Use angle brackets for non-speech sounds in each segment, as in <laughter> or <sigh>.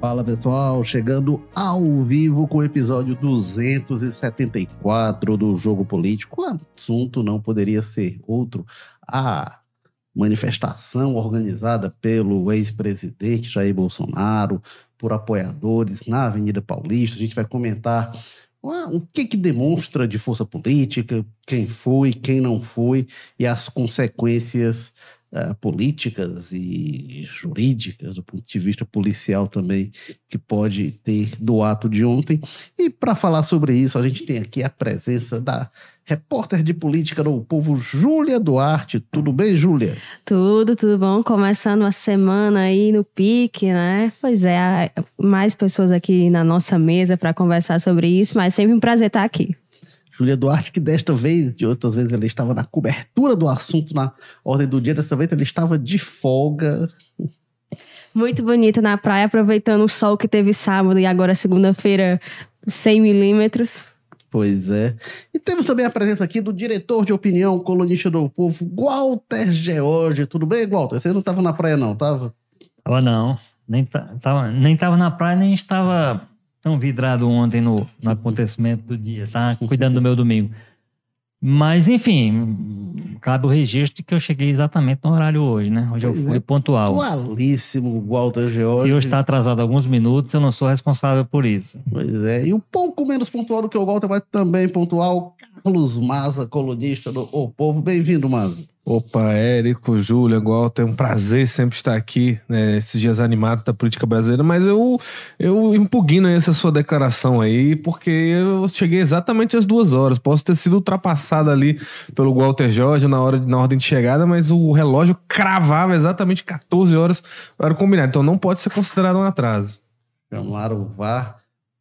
Fala pessoal, chegando ao vivo com o episódio 274 do Jogo Político. O assunto não poderia ser outro. A manifestação organizada pelo ex-presidente Jair Bolsonaro, por apoiadores na Avenida Paulista. A gente vai comentar o que, que demonstra de força política, quem foi, quem não foi e as consequências uh, políticas e jurídicas, do ponto de vista policial também, que pode ter do ato de ontem. E para falar sobre isso, a gente tem aqui a presença da repórter de política do Povo, Júlia Duarte. Tudo bem, Júlia? Tudo, tudo bom. Começando a semana aí no pique, né? Pois é, mais pessoas aqui na nossa mesa para conversar sobre isso, mas sempre um prazer estar aqui. Júlia Duarte, que desta vez, de outras vezes, ela estava na cobertura do assunto na ordem do dia, dessa vez ela estava de folga. Muito bonita na praia, aproveitando o sol que teve sábado e agora segunda-feira, 100 milímetros. Pois é. E temos também a presença aqui do diretor de opinião, colunista do povo, Walter George. Tudo bem, Walter? Você não estava na praia, não, estava? Tava não. Nem, tava, nem tava na praia, nem estava tão vidrado ontem no, no acontecimento do dia, tá? Cuidando do meu domingo. Mas, enfim, cabe o registro de que eu cheguei exatamente no horário hoje, né? Hoje eu fui é, pontual. Pontualíssimo, Walter George. Se hoje está atrasado alguns minutos, eu não sou responsável por isso. Pois é. E um pouco menos pontual do que o Walter, mas também pontual, Carlos Maza, colunista do O Povo. Bem-vindo, Maza. Opa, Érico, Júlia, Walter, é um prazer sempre estar aqui, né, esses dias animados da política brasileira, mas eu, eu impugno essa sua declaração aí, porque eu cheguei exatamente às duas horas. Posso ter sido ultrapassado ali pelo Walter Jorge na, hora, na ordem de chegada, mas o relógio cravava exatamente 14 horas para combinar, então não pode ser considerado um atraso. Chamaram o VAR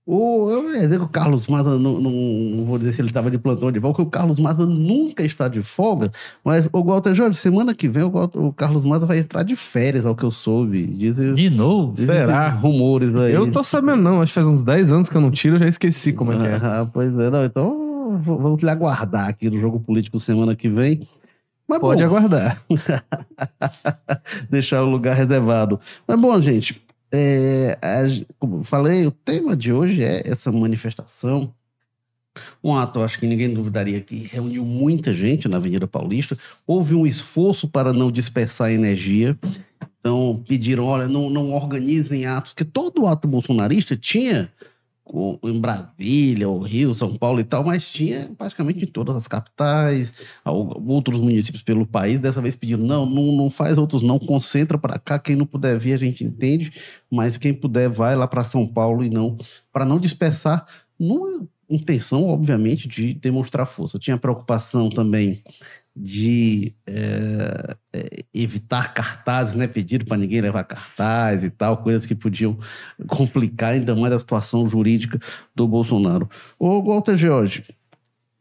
o, eu ia dizer que o Carlos Maza, não, não, não vou dizer se ele estava de plantão de volta, porque o Carlos Maza nunca está de folga, mas o Walter Jorge, semana que vem o, o Carlos Maza vai entrar de férias, ao que eu soube. Dizem, de novo? Dizem Será? Rumores aí. Eu tô sabendo não, acho que faz uns 10 anos que eu não tiro, eu já esqueci como é que é. Ah, pois é, não, então vamos lhe aguardar aqui no Jogo Político semana que vem. Mas Pode bom. aguardar. <laughs> Deixar o lugar reservado. Mas bom, gente, é, como falei, o tema de hoje é essa manifestação. Um ato, acho que ninguém duvidaria que reuniu muita gente na Avenida Paulista. Houve um esforço para não dispersar energia. Então, pediram: olha, não, não organizem atos, que todo ato bolsonarista tinha em Brasília, o Rio, São Paulo e tal, mas tinha praticamente em todas as capitais, outros municípios pelo país. Dessa vez pediram: não, não, não faz outros, não, concentra para cá. Quem não puder vir, a gente entende, mas quem puder, vai lá para São Paulo e não, para não dispersar, numa intenção, obviamente, de demonstrar força. Eu tinha preocupação também de é, evitar cartazes, né? Pedir para ninguém levar cartaz e tal, coisas que podiam complicar ainda mais a situação jurídica do Bolsonaro. Ô, Walter George,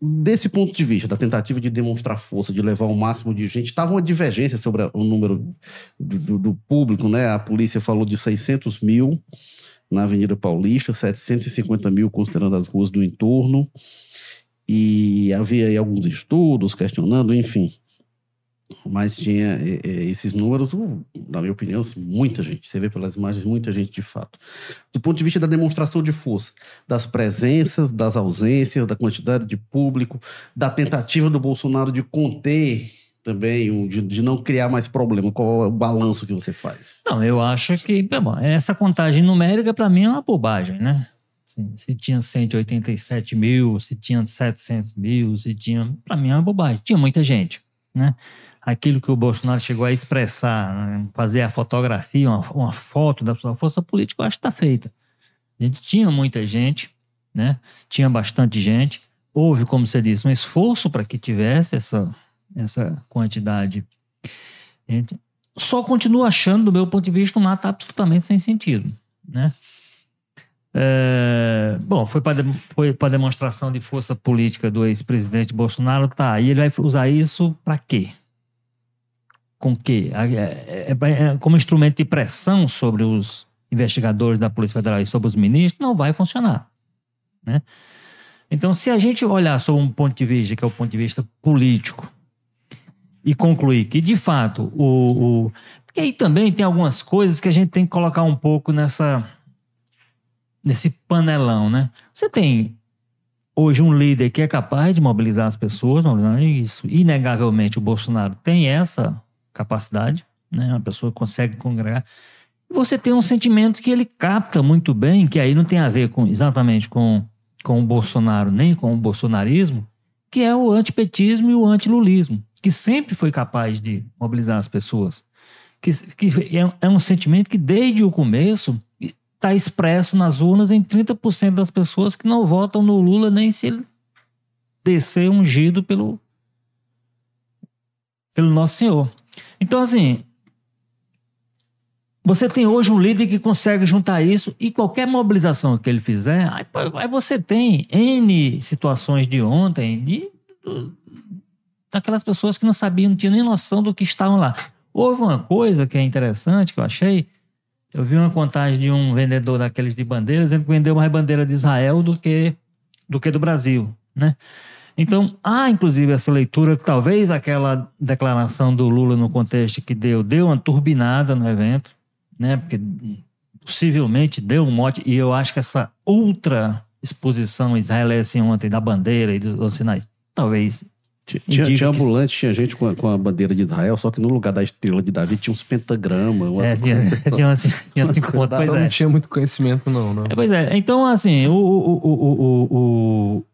desse ponto de vista, da tentativa de demonstrar força, de levar o máximo de gente, estava uma divergência sobre o número do, do, do, público, né? A polícia falou de 600 mil na Avenida Paulista, 750 mil considerando as ruas do entorno. E havia aí alguns estudos questionando, enfim. Mas tinha esses números, na minha opinião, assim, muita gente. Você vê pelas imagens, muita gente de fato. Do ponto de vista da demonstração de força, das presenças, das ausências, da quantidade de público, da tentativa do Bolsonaro de conter também, de, de não criar mais problema. Qual é o balanço que você faz? Não, eu acho que bom, essa contagem numérica, para mim, é uma bobagem, né? Assim, se tinha 187 mil, se tinha 700 mil, se tinha. Para mim é uma bobagem. Tinha muita gente, né? Aquilo que o Bolsonaro chegou a expressar, né? fazer a fotografia, uma, uma, foto da sua força política, eu acho que está feita. A gente tinha muita gente, né? Tinha bastante gente. Houve, como você disse, um esforço para que tivesse essa, essa quantidade. Só continuo achando, do meu ponto de vista, um ato absolutamente sem sentido, né? É, bom, foi para foi demonstração de força política do ex-presidente Bolsonaro, tá? E ele vai usar isso para quê? Com quê? É, é, é, é, como instrumento de pressão sobre os investigadores da Polícia Federal e sobre os ministros, não vai funcionar, né? Então, se a gente olhar sob um ponto de vista que é o ponto de vista político e concluir que de fato o, o porque aí também tem algumas coisas que a gente tem que colocar um pouco nessa nesse panelão, né? Você tem hoje um líder que é capaz de mobilizar as pessoas, isso. Inegavelmente o Bolsonaro tem essa capacidade, né? Uma pessoa consegue congregar. Você tem um sentimento que ele capta muito bem, que aí não tem a ver com exatamente com, com o Bolsonaro, nem com o bolsonarismo, que é o antipetismo e o antilulismo, que sempre foi capaz de mobilizar as pessoas. Que, que é, é um sentimento que desde o começo está expresso nas urnas em 30% das pessoas que não votam no Lula nem se ele descer ungido pelo, pelo Nosso Senhor. Então, assim, você tem hoje um líder que consegue juntar isso e qualquer mobilização que ele fizer, aí, aí você tem N situações de ontem de, daquelas pessoas que não sabiam, não tinham nem noção do que estavam lá. Houve uma coisa que é interessante que eu achei. Eu vi uma contagem de um vendedor daqueles de bandeiras, ele vendeu mais bandeira de Israel do que do que do Brasil, né? Então, há inclusive essa leitura que talvez aquela declaração do Lula no contexto que deu, deu uma turbinada no evento né? Porque possivelmente deu um mote, e eu acho que essa outra exposição israelense ontem da bandeira e dos, sinais, talvez. Tinha, tinha ambulante, tinha gente com a, com a, bandeira de Israel, só que no lugar da estrela de Davi tinha uns pentagramas. É, tinha, <laughs> tinha, tinha, tinha cinco pontos. Eu é. não tinha muito conhecimento, não. não. É, pois é, então assim, o, o, o, o,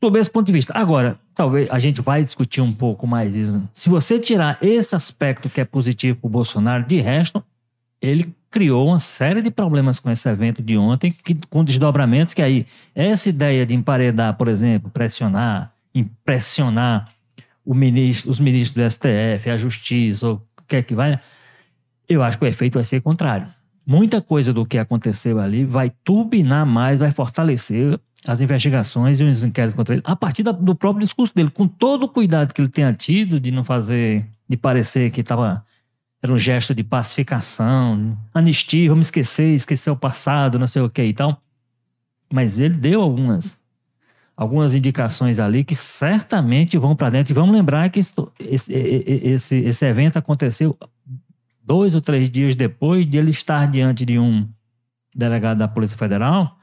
sob esse ponto de vista. Agora, talvez a gente vai discutir um pouco mais isso. Se você tirar esse aspecto que é positivo para o Bolsonaro, de resto, ele criou uma série de problemas com esse evento de ontem, que, com desdobramentos que aí, essa ideia de emparedar, por exemplo, pressionar, impressionar ministro, os ministros do STF, a Justiça, ou o que é que vai, eu acho que o efeito vai ser contrário. Muita coisa do que aconteceu ali vai turbinar mais, vai fortalecer as investigações e os inquéritos contra ele, a partir do próprio discurso dele, com todo o cuidado que ele tenha tido de não fazer, de parecer que estava era um gesto de pacificação, anistia, vamos esquecer, esquecer o passado, não sei o que e tal. Mas ele deu algumas algumas indicações ali que certamente vão para dentro. E vamos lembrar que esse, esse, esse evento aconteceu dois ou três dias depois de ele estar diante de um delegado da Polícia Federal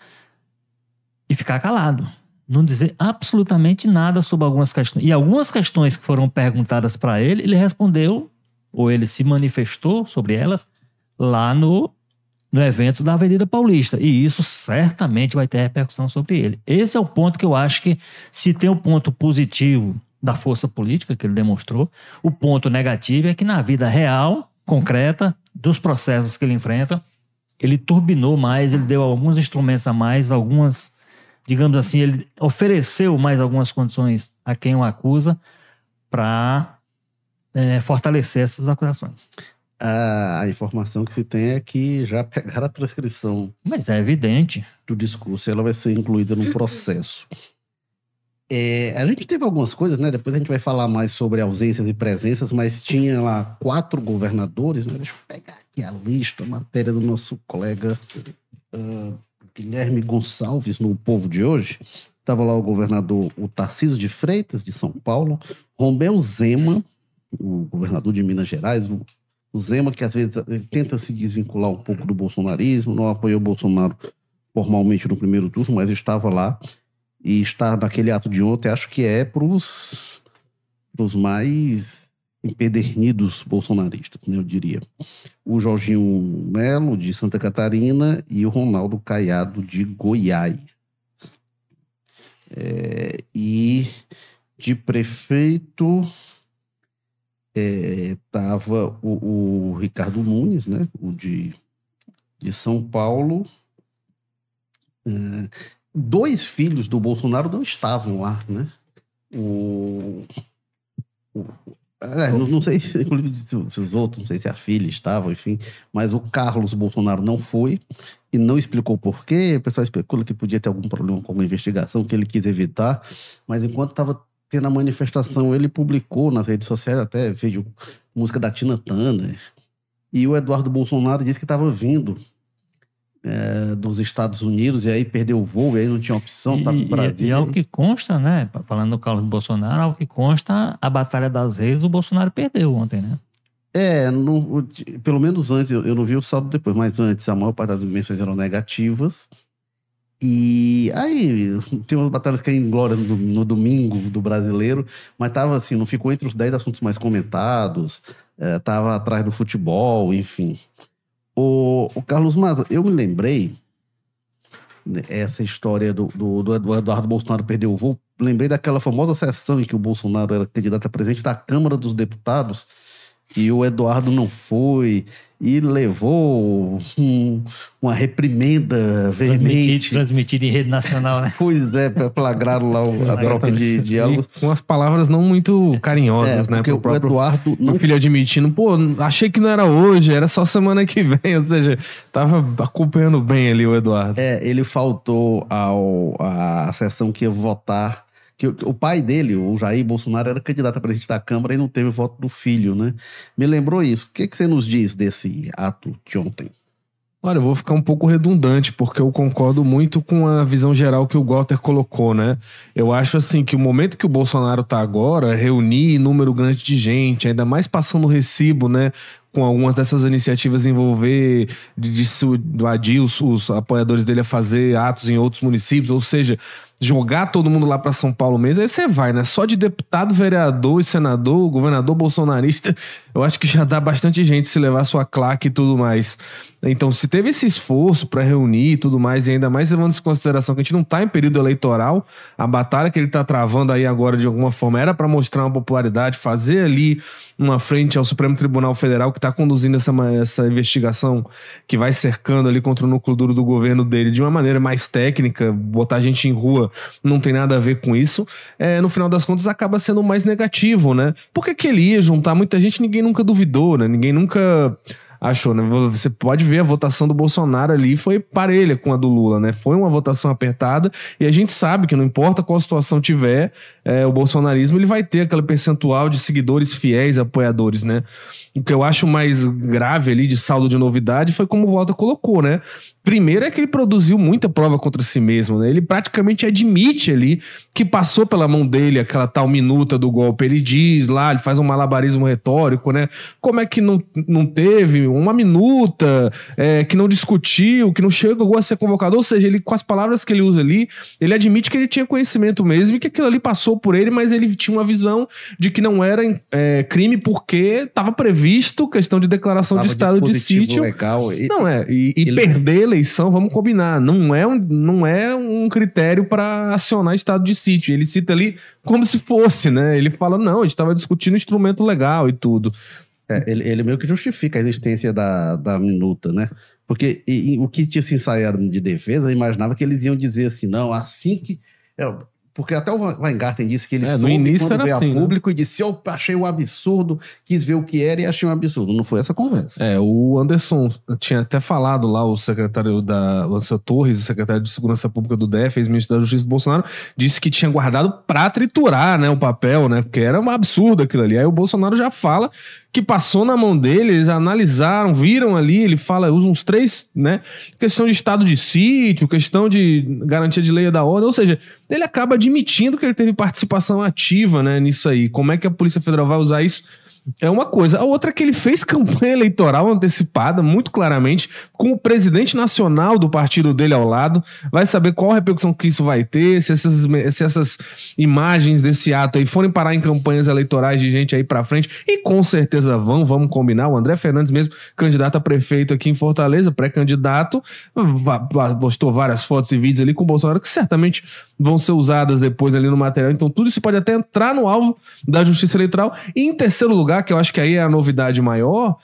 e ficar calado. Não dizer absolutamente nada sobre algumas questões. E algumas questões que foram perguntadas para ele, ele respondeu ou ele se manifestou sobre elas lá no, no evento da Avenida Paulista. E isso certamente vai ter repercussão sobre ele. Esse é o ponto que eu acho que, se tem um ponto positivo da força política que ele demonstrou, o ponto negativo é que na vida real, concreta, dos processos que ele enfrenta, ele turbinou mais, ele deu alguns instrumentos a mais, algumas, digamos assim, ele ofereceu mais algumas condições a quem o acusa para é, fortalecer essas acusações. A, a, informação que se tem é que já pegaram a transcrição. Mas é evidente. Do discurso, ela vai ser incluída no processo. É, a gente teve algumas coisas, né? Depois a gente vai falar mais sobre ausências e presenças, mas tinha lá quatro governadores, né? Deixa eu pegar aqui a lista, a matéria do nosso colega uh, Guilherme Gonçalves no Povo de hoje. Estava lá o governador, o Tarcísio de Freitas, de São Paulo, Romeu Zema, o governador de Minas Gerais, o, o Zema, que às vezes tenta se desvincular um pouco do bolsonarismo, não apoiou o Bolsonaro formalmente no primeiro turno, mas estava lá e está naquele ato de ontem, acho que é para os mais empedernidos bolsonaristas, né, eu diria. O Jorginho Melo, de Santa Catarina, e o Ronaldo Caiado, de Goiás. É, e de prefeito, estava é, o, o, Ricardo Nunes, né, o de, de São Paulo. É, dois filhos do Bolsonaro não estavam lá, né? O, o é, não, não, sei <laughs> se, se, os outros, não sei se a filha estava, enfim, mas o Carlos Bolsonaro não foi e não explicou por quê. O pessoal especula que podia ter algum problema com alguma investigação que ele quis evitar, mas enquanto estava tendo a manifestação, ele publicou nas redes sociais até vídeo, música da Tina Turner. E o Eduardo Bolsonaro disse que estava vindo é, dos Estados Unidos e aí perdeu o voo, e aí não tinha opção, estava no Brasil. E, e ao que consta, né? Falando do Carlos Bolsonaro, ao que consta, a Batalha das Reis, o Bolsonaro perdeu ontem, né? É, pelo menos antes, eu, eu não vi o saldo depois, mas antes a maior parte das dimensões eram negativas. E aí, tem umas batalhas que é em glória no, no domingo do brasileiro, mas tava assim, não ficou entre os 10 assuntos mais comentados, é, tava atrás do futebol, enfim. O, o Carlos Maza, eu me lembrei né, essa história do, do, do Eduardo Bolsonaro perder o voo, lembrei daquela famosa sessão em que o Bolsonaro era candidato a presidente da Câmara dos Deputados e o Eduardo não foi e levou um, uma reprimenda veemente. Transmitido em rede nacional, né? <laughs> Pois é, flagraram lá o, a troca de diálogos. com as palavras não muito carinhosas, É, né? porque pro o próprio Eduardo não Meu filho admitindo, pô, achei que não era hoje, era só semana que vem. <laughs> Ou seja, tava acompanhando bem ali o Eduardo. É, ele faltou ao, à sessão que ia votar. Que, o- pai dele, o Jair Bolsonaro, era candidato a presidente da Câmara e não teve o voto do filho, né? Me lembrou isso. O que, que você nos diz desse ato de ontem? Olha, eu vou ficar um pouco redundante, porque eu concordo muito com a visão geral que o Walter colocou, né? Eu acho assim que o momento que o Bolsonaro tá agora, reunir número grande de gente, ainda mais passando o recibo, né? Com algumas dessas iniciativas envolver, de, de dissuadir os, os apoiadores dele a fazer atos em outros municípios, ou seja, jogar todo mundo lá para São Paulo mesmo, aí você vai, né? Só de deputado, vereador senador, governador bolsonarista, eu acho que já dá bastante gente se levar sua claque e tudo mais. Então, se teve esse esforço para reunir e tudo mais, e ainda mais levando em consideração que a gente não tá em período eleitoral, a batalha que ele tá travando aí agora de alguma forma era para mostrar uma popularidade, fazer ali uma frente ao Supremo Tribunal Federal que tá conduzindo essa, essa investigação que vai cercando ali contra o núcleo duro do governo dele de uma maneira mais técnica, botar gente em rua não tem nada a ver com isso, é, no final das contas acaba sendo mais negativo, né? Porque que ele ia juntar muita gente, ninguém nunca duvidou, né? Ninguém nunca achou, né? Você pode ver a votação do Bolsonaro ali foi parelha com a do Lula, né? Foi uma votação apertada e a gente sabe que não importa qual situação tiver, é, o bolsonarismo ele vai ter aquele percentual de seguidores fiéis, apoiadores, né? O que eu acho mais grave ali de saldo de novidade foi como o Walter colocou, né? Primeiro é que ele produziu muita prova contra si mesmo, né? Ele praticamente admite ali que passou pela mão dele aquela tal minuta do golpe. Ele diz lá, ele faz um malabarismo retórico, né? Como é que não, não teve uma minuta, é, que não discutiu, que não chegou a ser convocado? Ou seja, ele com as palavras que ele usa ali, ele admite que ele tinha conhecimento mesmo e que aquilo ali passou por ele, mas ele tinha uma visão de que não era é, crime porque estava previsto questão de declaração Tava de estado de sítio. legal. E- Não é, e, e Ele- perder eleição, vamos combinar, não é um, não é um critério para acionar estado de sítio. Ele cita ali como se fosse, né? Ele fala, não, a gente estava discutindo instrumento legal e tudo. É, ele, ele meio que justifica a existência da, da minuta, né? Porque e- e o que tinha se ensaiado de defesa, eu imaginava que eles iam dizer assim, não, assim que. é, porque até o Weingarten disse que eles É, no início era veio assim, a né? público e disse, eu achei um absurdo, quis ver o que era e achei um absurdo. Não foi essa conversa. É, o Anderson tinha até falado lá, o secretário da. O Torres, o secretário de Segurança Pública do DF, ex-ministro da Justiça do Bolsonaro, disse que tinha guardado pra triturar, né, o papel, né? Porque era um absurdo aquilo ali. Aí o Bolsonaro já fala que passou na mão dele, eles analisaram, viram ali, ele fala, usa uns três, né? Questão de estado de sítio, questão de garantia de lei da ordem, ou seja, ele acaba admitindo que ele teve participação ativa, né, nisso aí. Como é que a Polícia Federal vai usar isso? É uma coisa. A outra é que ele fez campanha <laughs> eleitoral antecipada, muito claramente, com o presidente nacional do partido dele ao lado. Vai saber qual repercussão que isso vai ter, se essas, se essas imagens desse ato aí forem parar em campanhas eleitorais de gente aí pra frente. E com certeza vão, vamos combinar. O André Fernandes mesmo, candidato a prefeito aqui em Fortaleza, pré-candidato, postou várias fotos e vídeos ali com o Bolsonaro que certamente vão ser usadas depois ali no material. Então tudo isso pode até entrar no alvo da justiça eleitoral. E em terceiro lugar, que eu acho que aí é a novidade maior,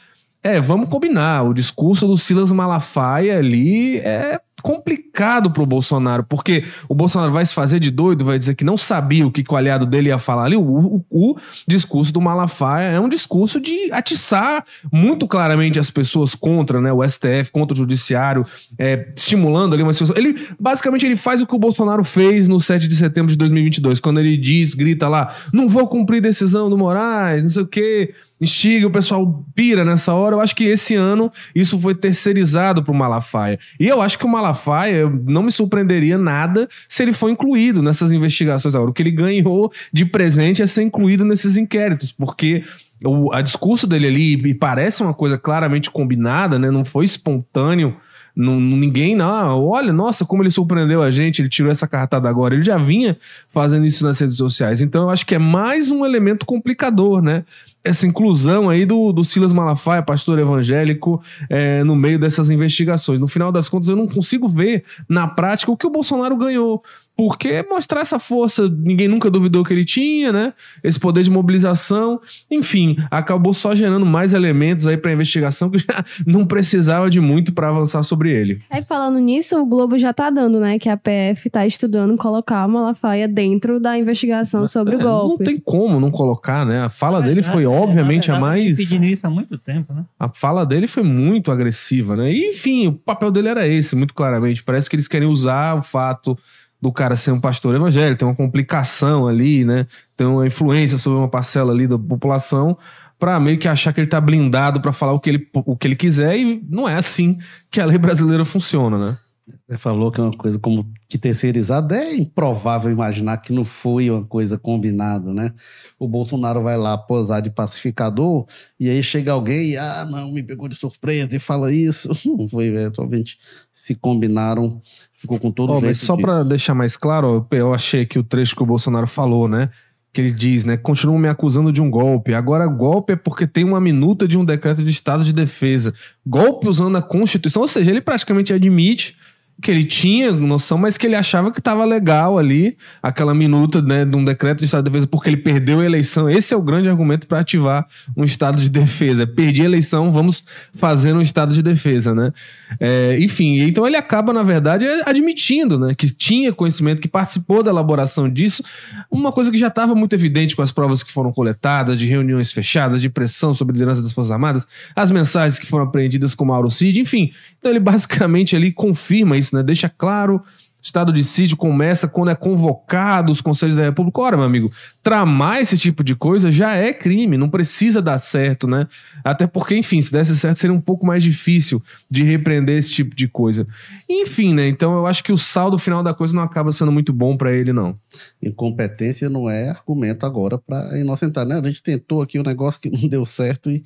é, vamos combinar, o discurso do Silas Malafaia ali é complicado pro Bolsonaro, porque o Bolsonaro vai se fazer de doido, vai dizer que não sabia o que, que o aliado dele ia falar ali. O, o- o discurso do Malafaia é um discurso de atiçar muito claramente as pessoas contra né, o STF, contra o judiciário, é, estimulando ali uma situação. Ele, basicamente, ele faz o que o Bolsonaro fez no 7 de setembro de 2022, quando ele diz, grita lá, não vou cumprir decisão do Moraes, não sei o quê, instiga, o pessoal pira nessa hora. Eu acho que esse ano isso foi terceirizado pro Malafaia. E eu acho que o Malafaia não me surpreenderia nada se ele for incluído nessas investigações agora. O que ele ganhou de presente é ser incluído nesses inquéritos, porque o a discurso dele ali e parece uma coisa claramente combinada, né? Não foi espontâneo Não, ninguém, não, olha, nossa, como ele surpreendeu a gente, ele tirou essa cartada agora. Ele já vinha fazendo isso nas redes sociais. Então eu acho que é mais um elemento complicador, né? Essa inclusão aí do, do Silas Malafaia, pastor evangélico, é, no meio dessas investigações. No final das contas, eu não consigo ver na prática o que o Bolsonaro ganhou. Porque mostrar essa força, ninguém nunca duvidou que ele tinha, né? Esse poder de mobilização, enfim, acabou só gerando mais elementos aí para investigação que <laughs> já não precisava de muito para avançar sobre ele. Aí falando nisso, o Globo já tá dando, né, que a PF tá estudando colocar o Malafaia dentro da investigação sobre é, o golpe. Não tem como não colocar, né? A fala dele foi é, obviamente a mais pedindo isso há muito tempo, né? A fala dele foi muito agressiva, né? E, enfim, o papel dele era esse, muito claramente. Parece que eles querem usar o fato do cara ser um pastor evangélico, tem uma complicação ali, né? Tem uma influência sobre uma parcela ali da população para meio que achar que ele tá blindado para falar o que, ele, o que ele quiser e não é assim que a lei brasileira funciona, né? Você falou que é uma coisa como que terceirizada é improvável imaginar que não foi uma coisa combinada, né? O Bolsonaro vai lá posar de pacificador e aí chega alguém e, ah, não, me pegou de surpresa e fala isso. <laughs> Não foi, eventualmente se combinaram, ficou com todo oh, Mas só para deixar mais claro, eu achei que o trecho que o Bolsonaro falou, né? que ele diz, né? Continuam me acusando de um golpe. Agora, golpe é porque tem uma minuta de um decreto de estado de defesa. Golpe usando a Constituição, ou seja, ele praticamente admite que ele tinha noção, mas que ele achava que estava legal ali, aquela minuta né, de um decreto de estado de defesa, porque ele perdeu a eleição. Esse é o grande argumento para ativar um estado de defesa. Perdi a eleição, vamos fazer um estado de defesa, né? É, enfim, então ele acaba, na verdade, admitindo né, que tinha conhecimento, que participou da elaboração disso, uma coisa que já estava muito evidente com as provas que foram coletadas, de reuniões fechadas, de pressão sobre a liderança das Forças Armadas, as mensagens que foram apreendidas com Mauro Cid, enfim. Então ele basicamente ali confirma isso, né? Deixa claro estado de sítio começa quando é convocado os conselhos da República. Ora, meu amigo, tramar esse tipo de coisa já é crime, não precisa dar certo, né? Até porque, enfim, se desse certo seria um pouco mais difícil de repreender esse tipo de coisa. Enfim, né? Então eu acho que o saldo final da coisa não acaba sendo muito bom para ele, não. Incompetência não é argumento agora para inocentar, né? A gente tentou aqui um negócio que <laughs> não deu certo e.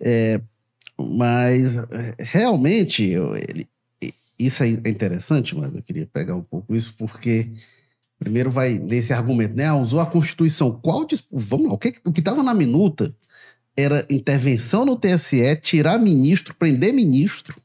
É, mas é, realmente ele, isso é interessante, mas eu queria pegar um pouco isso, porque primeiro vai nesse argumento, né? Ah, usou a Constituição. Qual. Vamos lá, o que o estava na minuta era intervenção no TSE, tirar ministro, prender ministro,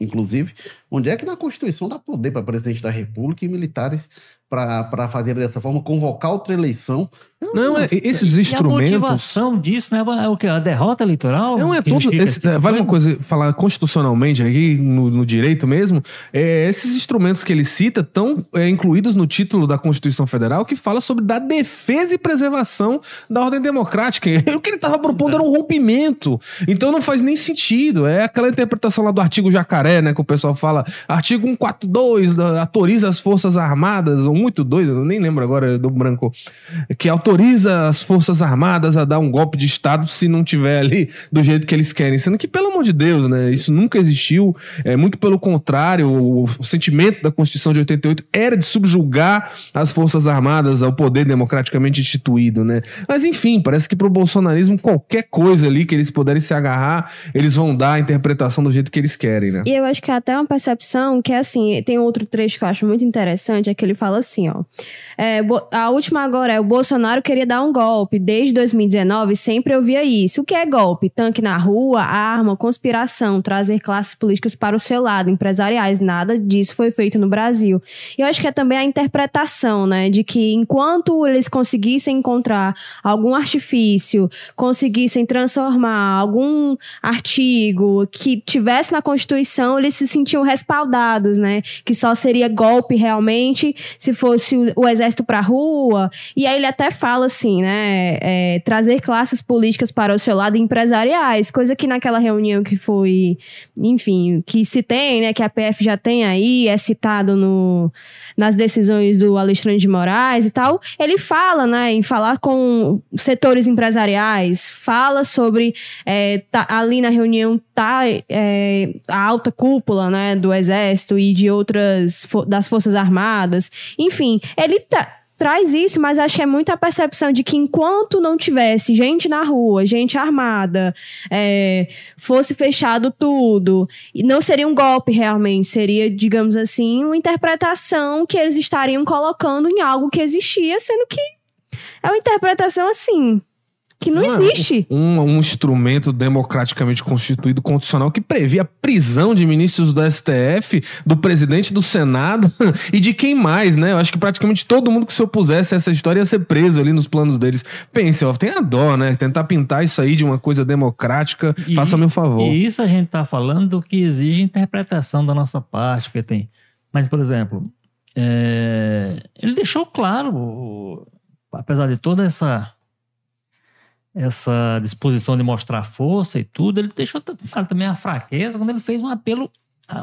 inclusive. Onde é que na Constituição dá poder para presidente da República e militares para fazer dessa forma, convocar outra eleição. Não, é, esses instrumentos. E a motivação disso, né? É o que? A derrota eleitoral? Não, é todo. Esse, tipo vale uma coisa, falar constitucionalmente aqui, no, no direito mesmo, é, esses instrumentos que ele cita estão é, incluídos no título da Constituição Federal que fala sobre da defesa e preservação da ordem democrática. <laughs> o que ele estava propondo era um rompimento. Então não faz nem sentido. É aquela interpretação lá do artigo jacaré, né? Que o pessoal fala, artigo 142, autoriza as Forças Armadas, muito doido, eu nem lembro agora do branco, que autoriza as Forças Armadas a dar um golpe de Estado se não tiver ali do jeito que eles querem. Sendo que, pelo amor de Deus, né? Isso nunca existiu. É muito pelo contrário, o, o sentimento da Constituição de 88 era de subjugar as Forças Armadas ao poder democraticamente instituído, né? Mas enfim, parece que pro bolsonarismo qualquer coisa ali que eles puderem se agarrar, eles vão dar a interpretação do jeito que eles querem, né? E eu acho que é até uma percepção que, assim, tem outro trecho que eu acho muito interessante, é que ele fala assim, ó. É, a última agora é o Bolsonaro queria dar um golpe. Desde 2019 sempre ouvia isso. O que é golpe? Tanque na rua, arma, conspiração, trazer classes políticas para o seu lado, empresariais. Nada disso foi feito no Brasil. E eu acho que é também a interpretação, né, de que enquanto eles conseguissem encontrar algum artifício, conseguissem transformar algum artigo que tivesse na Constituição, eles se sentiam respaldados, né, que só seria golpe realmente se fosse o, exército para a rua. E aí ele até fala assim, né? É, trazer classes políticas para o seu lado empresariais, coisa que naquela reunião que foi, enfim, que se tem, né? Que a PF já tem aí, é citado no, nas decisões do Alexandre de Moraes e tal. Ele fala, né? Em falar com setores empresariais, fala sobre é, tá, ali na reunião tá é, a alta cúpula, né? Do exército e de outras das forças armadas. Enfim, ele tá, traz isso, mas acho que é muito a percepção de que enquanto não tivesse gente na rua, gente armada, é, fosse fechado tudo, não seria um golpe realmente, seria, digamos assim, uma interpretação que eles estariam colocando em algo que existia, sendo que é uma interpretação assim que não, Não, existe. Um, um instrumento democraticamente constituído constitucional que previa a prisão de ministros do STF, do presidente do Senado <laughs> e de quem mais, né? Eu acho que praticamente todo mundo que se opusesse a essa história ia ser preso ali nos planos deles. Pense, ó, tem a dó, né? Tentar pintar isso aí de uma coisa democrática, E- faça-me um favor. E isso a gente tá falando do que exige interpretação da nossa parte, porque tem. Mas, por exemplo, é, ele deixou claro, o- apesar de toda essa essa disposição de mostrar força e tudo, ele deixou também a fraqueza quando ele fez um apelo,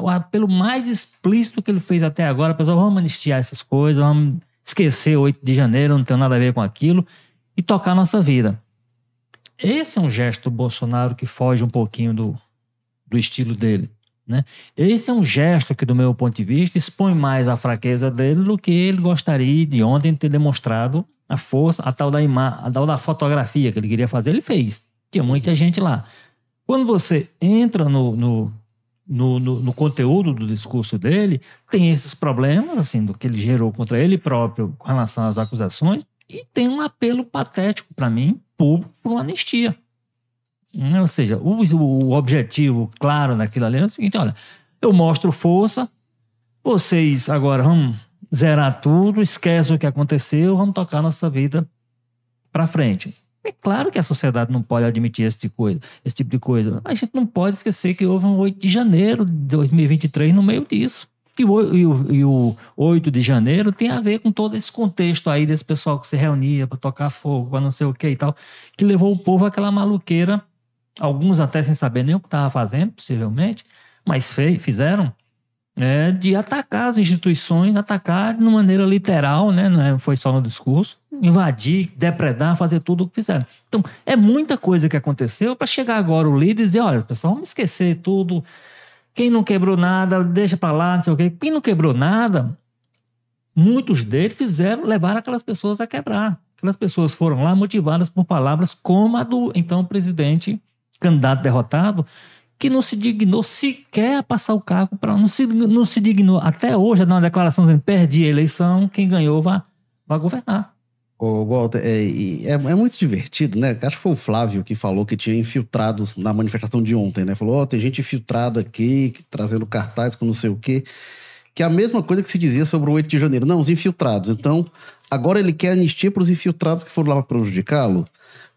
o apelo mais explícito que ele fez até agora, pessoal, vamos anistiar essas coisas, vamos esquecer o 8 de janeiro, não tem nada a ver com aquilo, e tocar a nossa vida. Esse é um gesto do Bolsonaro que foge um pouquinho do, do estilo dele. Né? Esse é um gesto que, do meu ponto de vista, expõe mais a fraqueza dele do que ele gostaria de ontem ter demonstrado a força, a tal da, ima, a tal da fotografia que ele queria fazer, ele fez. Tinha muita gente lá. Quando você entra no, no, no, no- no conteúdo do discurso dele, tem esses problemas, assim, do que ele gerou contra ele próprio com relação às acusações, e tem um apelo patético, para mim, público, por uma anistia. Né? Ou seja, o, o objetivo claro daquilo ali é o seguinte: olha, eu mostro força, vocês agora vão zerar tudo, esquece o que aconteceu, vamos tocar nossa vida para frente. É claro que a sociedade não pode admitir esse tipo, de coisa, esse tipo de coisa. A gente não pode esquecer que houve um 8 de janeiro de 2023 no meio disso. E o, e, o, e o 8 de janeiro tem a ver com todo esse contexto aí desse pessoal que se reunia para tocar fogo, para não sei o que e tal, que levou o povo àquela maluqueira, alguns até sem saber nem o que estava fazendo, possivelmente, mas fe, fizeram, é, de atacar as instituições, atacar de maneira literal, né? não é- foi só no discurso, invadir, depredar, fazer tudo o que fizeram. Então, é muita coisa que aconteceu para chegar agora o líder e dizer, olha, pessoal, vamos esquecer tudo, quem não quebrou nada, deixa para lá, não sei o quê. Quem não quebrou nada, muitos deles fizeram, levaram aquelas pessoas a quebrar. Aquelas pessoas foram lá motivadas por palavras como a do então presidente, candidato derrotado, que não se dignou sequer a passar o cargo para não se, não se dignou até hoje a dar uma declaração dizendo perdi a eleição, quem ganhou vai, vai governar. Ô, Walter, é, é, é muito divertido, né? Acho que foi o Flávio que falou que tinha infiltrados na manifestação de ontem, né? Falou, ó, tem gente infiltrada aqui, que- trazendo cartaz com não sei o quê. Que é a mesma coisa que se dizia sobre o 8 de janeiro. Não, os infiltrados. Então, agora ele quer anistia para os infiltrados que foram lá para prejudicá-lo.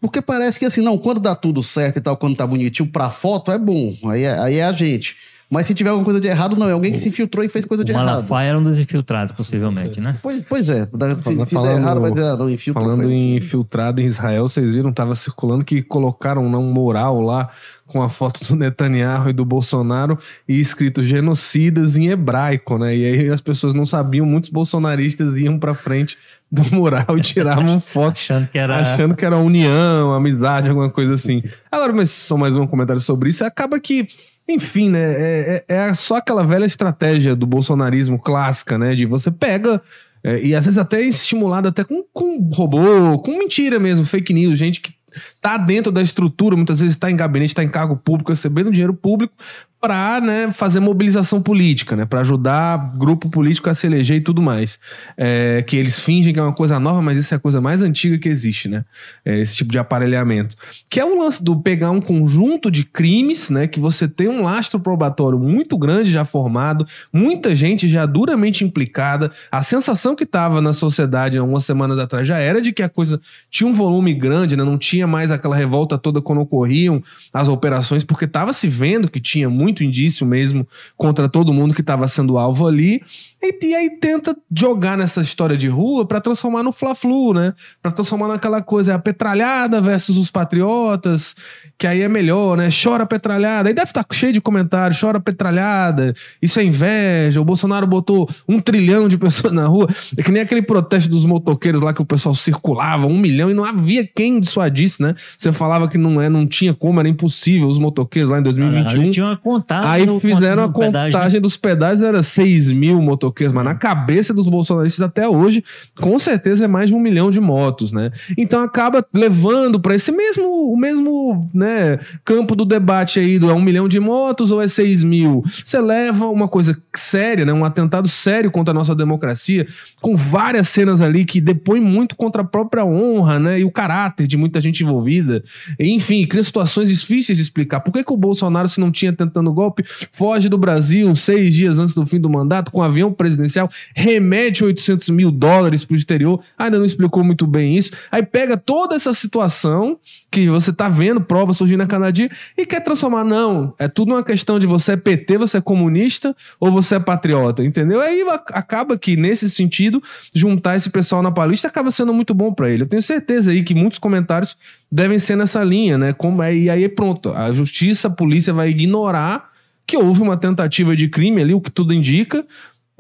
Porque parece que assim, não, quando dá tudo certo e tal, quando tá bonitinho pra foto, é bom. Aí é, aí é a gente. Mas se tiver alguma coisa de errado, não. É alguém que se infiltrou e fez coisa de o errado. Malafaia era um dos infiltrados, possivelmente, né? Pois, pois é. Se, se Falando- der errado, vai dizer, ah, não, infiltrou. Falando foi em infiltrado em Israel, vocês viram, tava circulando que colocaram um mural lá com a foto do Netanyahu e do Bolsonaro e escrito genocidas em hebraico, né? E aí as pessoas não sabiam, muitos bolsonaristas iam pra frente do <laughs> mural e tiravam fotos <laughs> Achando que era. achando que era união, amizade, alguma coisa assim. Agora, mas só mais um comentário sobre isso. Acaba que, enfim, né? É, é- é só aquela velha estratégia do bolsonarismo clássica, né? De você pega. é, e às vezes até estimulado até com, com robô, com mentira mesmo, fake news, gente que tá dentro da estrutura, muitas vezes está em gabinete, está em cargo público, recebendo dinheiro público para né, fazer mobilização política, né, para ajudar grupo político a se eleger e tudo mais. É, que eles fingem que é uma coisa nova, mas isso é a coisa mais antiga que existe, né? É, esse tipo de aparelhamento. Que é o lance do pegar um conjunto de crimes, né, que você tem um lastro probatório muito grande já formado, muita gente já duramente implicada. A sensação que estava na sociedade há umas semanas atrás já era de que a coisa tinha um volume grande, né? Não tinha mais aquela revolta toda quando ocorriam as operações, porque estava se vendo que tinha muito indício mesmo contra todo mundo que estava sendo alvo ali. E, e aí tenta jogar nessa história de rua para transformar no Fla-Flu, né? Para transformar naquela coisa, é a petralhada versus os patriotas, que aí é melhor, né? Chora petralhada. Aí deve estar cheio de comentários, chora petralhada, isso é inveja, o Bolsonaro botou um trilhão de <laughs> pessoas na rua. É que nem aquele protesto dos motoqueiros lá que o pessoal circulava, um milhão, e não havia quem dissuadisse, né? Você falava que não, é, não tinha como, era impossível os motoqueiros lá em 2021. Ele tinha uma contagem. Aí fizeram a né? contagem dos pedágios, era 6 mil motoqueiros motoqueiros, mas na cabeça dos bolsonaristas até hoje, com certeza é mais de um milhão de motos, né? Então acaba levando para esse mesmo, o mesmo né, campo do debate aí do é um milhão de motos ou é seis mil. Você leva uma coisa séria, né? Um atentado sério contra a nossa democracia, com várias cenas ali que depõem muito contra a própria honra, né? E o caráter de muita gente envolvida. Enfim, cria situações difíceis de explicar. Por que, que o Bolsonaro, se não tinha tentando golpe, foge do Brasil seis dias antes do fim do mandato com um avião presidencial, remete 800 mil dólares para o exterior? Ainda não explicou muito bem isso. Aí pega toda essa situação que você tá vendo, prova surgindo a cada dia, e quer transformar. Não, é tudo uma questão de você é PT, você é comunista ou você é patriota, entendeu? Aí acaba que, nesse sentido, juntar esse pessoal na palestra acaba sendo muito bom para ele. Eu tenho certeza aí que muitos comentários devem ser nessa linha, né? Como, é, e aí pronto, a justiça, a polícia vai ignorar que houve uma tentativa de crime ali, o que tudo indica,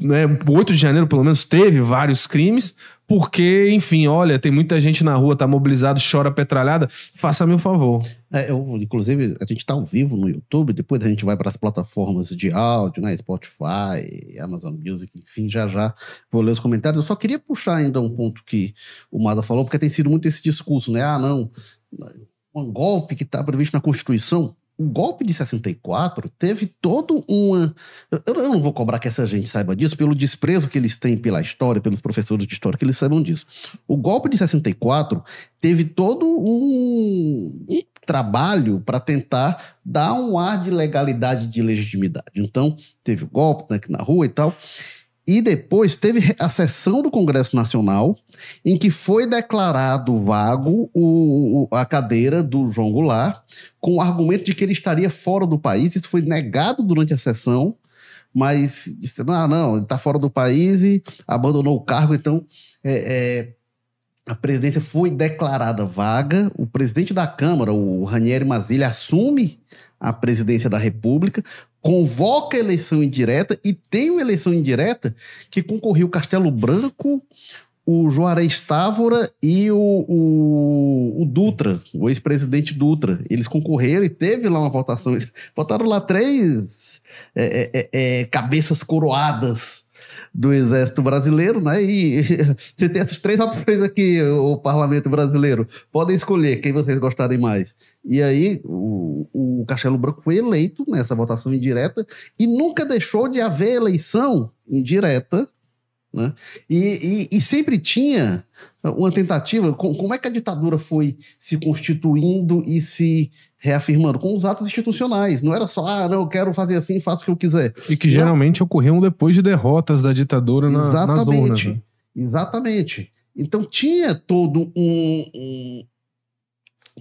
né, 8 de janeiro, pelo menos, teve vários crimes, porque, enfim, olha, tem muita gente na rua, tá mobilizado, chora petralhada. Faça-me um favor. É, eu, inclusive, a gente tá ao vivo no YouTube, depois a gente vai para as plataformas de áudio, né? Spotify, Amazon Music, enfim, já já vou ler os comentários. Eu só queria puxar ainda um ponto que o Mada falou, porque tem sido muito esse discurso, né? Ah, não, um golpe que está previsto na Constituição o golpe de 64 teve todo uma. Eu, não vou cobrar que essa gente saiba disso, pelo desprezo que eles têm pela história, pelos professores de história, que eles saibam disso. O golpe de 64 teve todo um, um trabalho para tentar dar um ar de legalidade, de legitimidade. Então, teve o golpe né, na rua e tal. E depois teve a sessão do Congresso Nacional, em que foi declarado vago o, a cadeira do João Goulart, com o argumento de que ele estaria fora do país. Isso foi negado durante a sessão, mas disse: ah, não, ele está fora do país e abandonou o cargo. Então, é, é, a presidência foi declarada vaga. O presidente da Câmara, o Ranieri Mazzilli, assume a presidência da República, convoca a eleição indireta e tem uma eleição indireta que concorreu Castelo Branco, o Juarez Távora e o, o, o Dutra, o ex-presidente Dutra. Eles concorreram e teve lá uma votação. Votaram lá três é, é, é, é cabeças coroadas do Exército Brasileiro, né? E <laughs> você tem essas três opções aqui, o Parlamento Brasileiro. Podem escolher quem vocês gostarem mais. E aí, o, o Castelo Branco foi eleito nessa votação indireta e nunca deixou de haver eleição indireta, né? E, e, e sempre tinha uma tentativa. como é que a ditadura foi se constituindo e se reafirmando com os atos institucionais. Não era só, ah, não, eu quero fazer assim, faço o que eu quiser. E que geralmente ocorriam depois de derrotas da ditadura na, Exatamente. nas urnas. Né? Exatamente. Então tinha todo um, um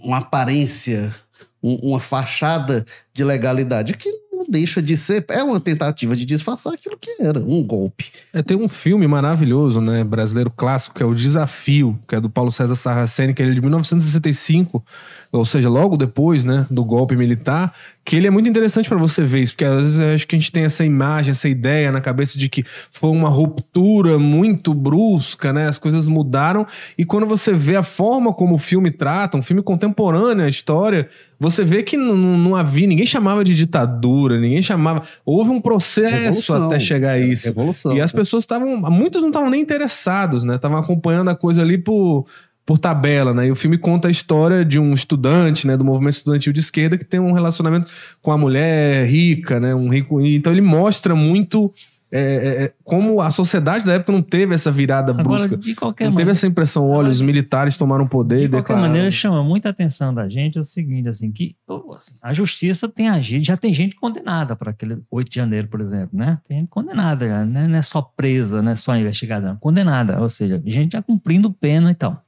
uma aparência, um, uma fachada de legalidade que não deixa de ser, é uma tentativa de disfarçar aquilo que era, um golpe. É, tem um filme maravilhoso, né, brasileiro clássico, que é O Desafio, que é do Paulo César Saraceni, que é de 1965, ou seja, logo depois, né, do golpe militar, que ele é muito interessante para você ver isso, porque às vezes eu acho que a gente tem essa imagem, essa ideia na cabeça de que foi uma ruptura muito brusca, né? As coisas mudaram e quando você vê a forma como o filme trata, um filme contemporâneo, a história, você vê que não, não havia, ninguém chamava de ditadura, ninguém chamava, houve um processo Revolução. até chegar a isso. Revolução. E as pessoas estavam, muitos não estavam nem interessados, né? Estavam acompanhando a coisa ali por por tabela, né? E o filme conta a história de um estudante, né, do movimento estudantil de esquerda que tem um relacionamento com a mulher rica, né, um rico. Então ele mostra muito é, é, é como a sociedade da época não teve essa virada Agora, brusca. De qualquer não maneira, teve essa impressão, olha, os militares tomaram poder. De qualquer maneira, chama muita atenção da gente é o seguinte, assim, que assim, a justiça tem agido, já tem gente condenada para aquele 8 de janeiro, por exemplo, né? Tem gente condenada, né? não é só presa, não é só investigada, condenada, ou seja, gente já cumprindo pena e tal.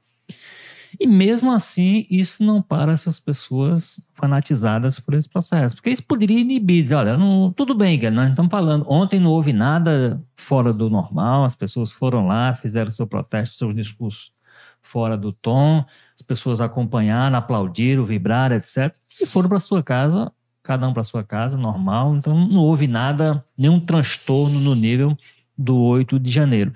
E mesmo assim, isso não para essas pessoas fanatizadas por esse processo. Porque isso poderia inibir, dizer, olha, não, tudo bem, Guilherme, nós estamos falando. Ontem não houve nada fora do normal, as pessoas foram lá, fizeram seu protesto, seus discursos fora do tom, as pessoas acompanharam, aplaudiram, vibraram, etc. E foram para sua casa, cada um para sua casa, normal. Então não houve nada, nenhum transtorno no nível do 8 de janeiro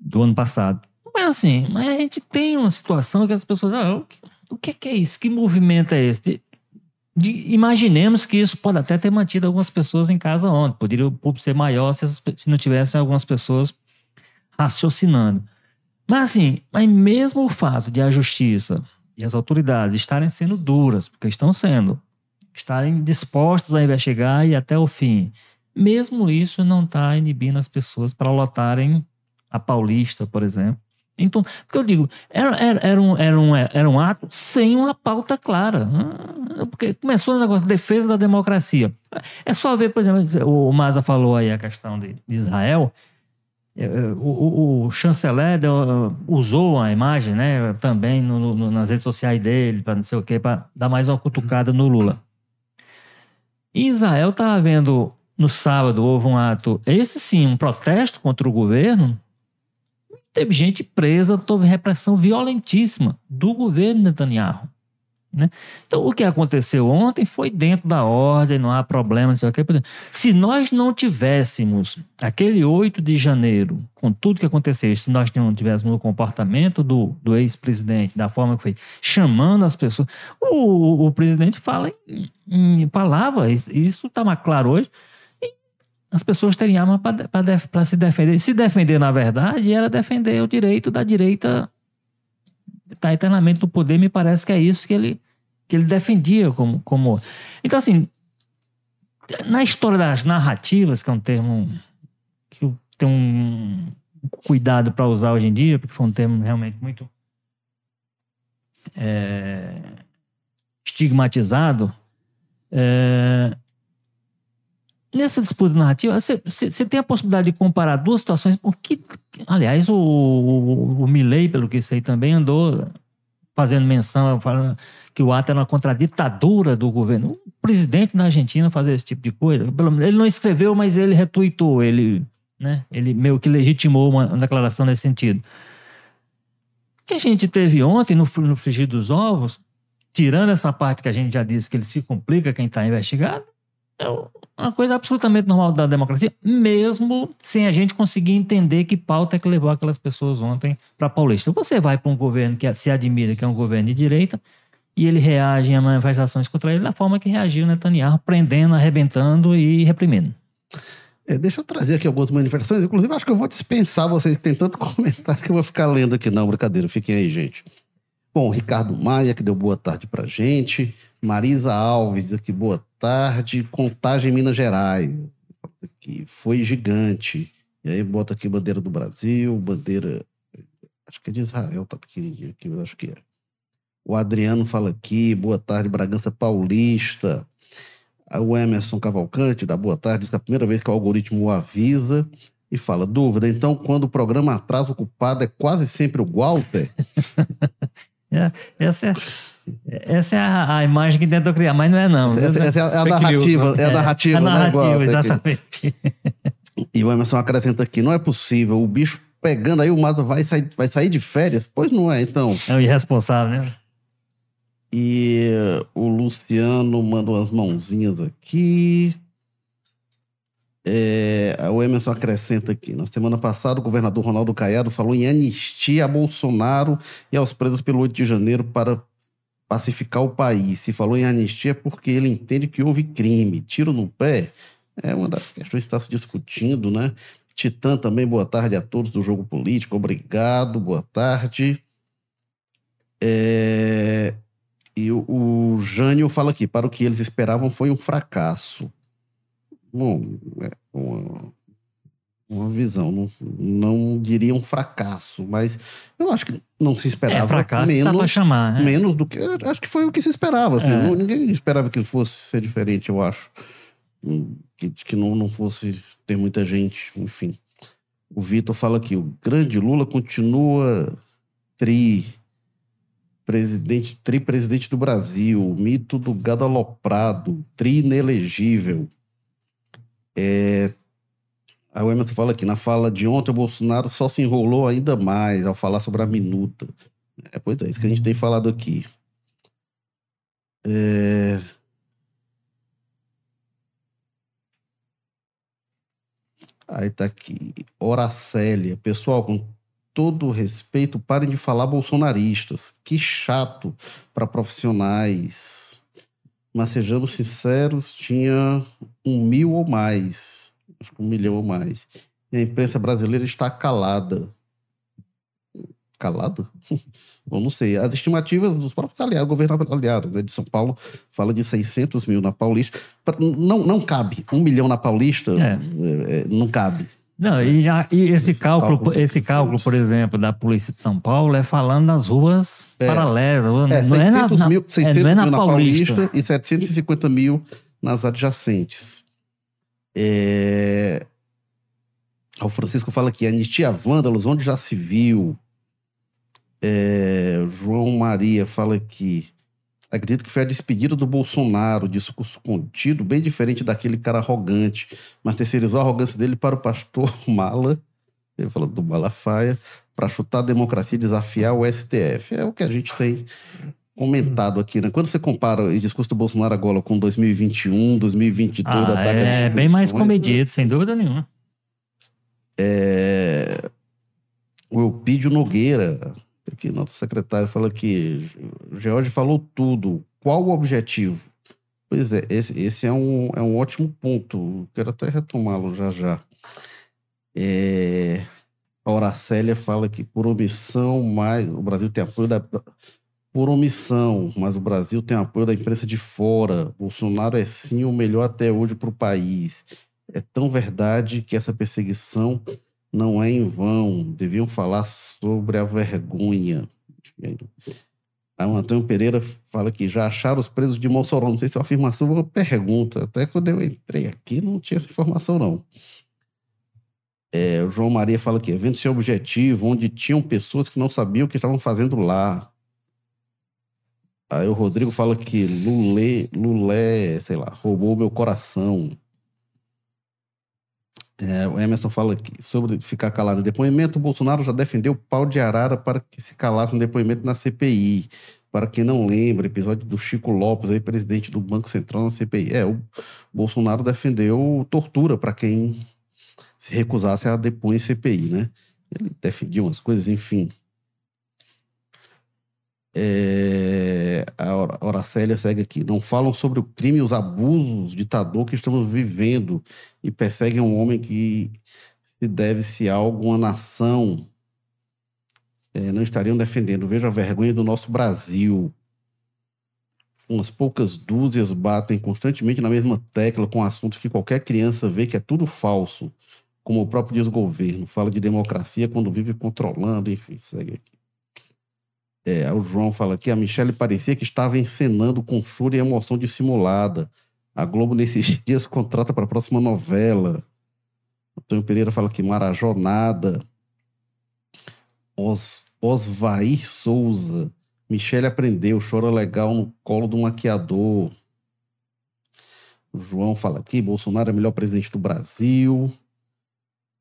do ano passado. Mas assim, mas a gente tem uma situação que as pessoas. Ah, o, que, o que é isso? Que movimento é esse? de- imaginemos que isso pode até ter mantido algumas pessoas em casa ontem. Poderia o público ser maior se, essas se não tivessem algumas pessoas raciocinando. Mas assim, mas mesmo o fato de a justiça e as autoridades estarem sendo duras, porque estão sendo, estarem dispostos a investigar e até o fim, mesmo isso não está inibindo as pessoas para lotarem a Paulista, por exemplo. Então, porque eu digo, era, era, era, um, era, um, era um ato sem uma pauta clara. Ah, Porque começou o negócio de defesa da democracia. É só ver, por exemplo, o Maza falou aí a questão de, Israel. É, é, O, o- o chanceler usou a imagem, né, também no- no- nas redes sociais dele, para não sei o quê, para dar mais uma cutucada no Lula. Israel estava vendo no sábado houve um ato, esse sim, um protesto contra o governo. Teve gente presa, houve repressão violentíssima do governo Netanyahu. Né? Então, o que aconteceu ontem foi dentro da ordem, não há problema, não sei o quê. Se nós não tivéssemos aquele 8 de janeiro, com tudo que aconteceu, se nós não tivéssemos o comportamento do, do ex-presidente, da forma que foi, chamando as pessoas. O, o- o presidente fala em, em palavras, isso está mais claro hoje. As pessoas teriam arma para se defender. Se defender, na verdade, era defender o direito da direita estar eternamente no poder. Me parece que é isso que ele, que ele defendia como, como. Então, assim, na história das narrativas, que é um termo que eu tenho um cuidado para usar hoje em dia, porque foi um termo realmente muito é, estigmatizado. é, nessa disputa narrativa, você- tem a possibilidade de comparar duas situações, porque, aliás, o, o, o Milley, pelo que sei, também andou fazendo menção, falando que o ato era contra a ditadura do governo. O presidente da Argentina fazer esse tipo de coisa, ele não escreveu, mas ele retuitou, ele, né, ele meio que legitimou uma, uma declaração nesse sentido. O que a gente teve ontem no, no frigir dos ovos, tirando essa parte que a gente já disse que ele se complica quem está investigado, é uma coisa absolutamente normal da democracia, mesmo sem a gente conseguir entender que pauta é que levou aquelas pessoas ontem para Paulista. Você vai para um governo que se admira que é um governo de direita e ele reage a manifestações contra ele da forma que reagiu Netanyahu, prendendo, arrebentando e reprimindo. É, deixa eu trazer aqui algumas manifestações. Inclusive, acho que eu vou dispensar vocês que tem tanto <laughs> comentário que eu vou ficar lendo aqui. Não, brincadeira, fiquem aí, gente. Bom, Ricardo Maia, que deu boa tarde pra gente. Marisa Alves, aqui, boa tarde. Contagem Minas Gerais. Aqui, foi gigante. E aí bota aqui bandeira do Brasil, bandeira. Acho que é de Israel, tá pequenininho aqui, mas acho que é. O Adriano fala aqui, boa tarde, Bragança Paulista. O Emerson Cavalcante, da Boa Tarde, diz que é a primeira vez que o algoritmo o avisa e fala: dúvida, então quando o programa atrasa, o culpado é quase sempre o Walter? <laughs> Essa é, essa é a, a imagem que tentou criar, mas não é não. Essa, essa é a news, narrativa, é a narrativa, a né, narrativa, Walter? exatamente. E o Emerson acrescenta aqui: não é possível, o bicho pegando aí, o Maza vai sair, vai sair de férias? Pois não é, então. É o irresponsável, né? E o Luciano mandou umas mãozinhas aqui. É, o Emerson acrescenta aqui. Na semana passada, o governador Ronaldo Caiado falou em anistia a Bolsonaro e aos presos pelo 8 de janeiro para pacificar o país. Se falou em anistia é porque ele entende que houve crime. Tiro no pé é uma das questões que está se discutindo, né? Titã também, boa tarde a todos do Jogo Político. Obrigado, boa tarde. É, e o, o Jânio fala aqui, para o que eles esperavam foi um fracasso. Bom, é uma, uma visão, não, não diria um fracasso, mas eu acho que não se É, esperava fracasso dá pra menos, chamar. né? menos do que... Acho que foi o que se esperava, assim, É. ninguém esperava que fosse ser diferente, eu acho. Hum, Que, que não, não fosse ter muita gente, enfim. O Vitor fala aqui, o grande Lula continua tri, presidente, tri-presidente do Brasil, o mito do gado aloprado, tri inelegível. É, o Emerson fala aqui, na fala de ontem, o Bolsonaro só se enrolou ainda mais ao falar sobre a minuta. É, pois é, isso que a gente tem falado aqui. É... Aí tá aqui, Horacélia. Pessoal, com todo respeito, parem de falar bolsonaristas. Que chato para profissionais. Mas sejamos sinceros, tinha um mil ou mais, acho que um milhão ou mais. E a imprensa brasileira está calada. Calado? <laughs> Eu não sei. As estimativas dos próprios aliados, governo aliado né, de São Paulo, fala de 600 mil na Paulista. Não, não cabe. Um milhão na Paulista, É. é, é, não cabe. Não, e, a- e esse cálculo, esse cálculo, por exemplo, da Polícia de São Paulo é falando das ruas É. paralelas. É, não é na, 600 na- mil, 600 não é na mil na Paulista. Paulista. e 750 mil nas adjacentes. É... O Francisco fala aqui, anistia vândalos, onde já se viu. É, João Maria fala aqui, acredito que foi a despedida do Bolsonaro, discurso contido, bem diferente daquele cara arrogante, mas terceirizou a arrogância dele para o pastor <laughs> Mala, ele falou do Malafaia, para chutar a democracia e desafiar o STF. É o que a gente tem comentado aqui, né? Quando você compara o discurso do Bolsonaro agora com 2021, 2022, Ah, às é bem mais comedido, sem dúvida nenhuma. É... O Elpídio Nogueira, aqui, nosso secretário, fala que George falou tudo. Qual o objetivo? Pois é, esse, esse é, um, é um ótimo ponto. Quero até retomá-lo já já. É... A Horacélia fala que por omissão, mais o Brasil tem apoio da. Por omissão, mas o Brasil tem apoio da imprensa de fora. Bolsonaro é sim o melhor até hoje para o país. É tão verdade que essa perseguição não é em vão. Deviam falar sobre a vergonha. Aí o Antônio Pereira fala que já acharam os presos de Mossoró. Não sei se é uma afirmação ou uma pergunta. Até quando eu entrei aqui não tinha essa informação, não. É, o João Maria fala que evento sem objetivo, onde tinham pessoas que não sabiam o que estavam fazendo lá. Aí o Rodrigo fala que Lulé, Lulé, sei lá, roubou meu coração. É, o Emerson fala aqui sobre ficar calado em depoimento. O Bolsonaro já defendeu o pau de arara para que se calasse em depoimento na CPI. Para quem não lembra, episódio do Chico Lopes, aí, presidente do Banco Central na CPI. É, o Bolsonaro defendeu tortura para quem se recusasse a depor em CPI, né? Ele defendia umas coisas, enfim. É, a Hora- Horacélia segue aqui. Não falam sobre o crime os abusos ditador que estamos vivendo e perseguem um homem que se deve-se a alguma nação. É, não estariam defendendo. Veja a vergonha do nosso Brasil. Umas poucas dúzias batem constantemente na mesma tecla com assuntos que qualquer criança vê que é tudo falso, como o próprio desgoverno. Fala de democracia quando vive controlando, enfim, segue aqui. É, o João fala aqui, a Michelle parecia que estava encenando com fúria e emoção dissimulada. A Globo, nesses <laughs> dias, contrata para a próxima novela. Antônio Pereira fala que Marajó. Os, Osvair Souza. Michele aprendeu, chora legal no colo do maquiador. O João fala aqui, Bolsonaro é o melhor presidente do Brasil.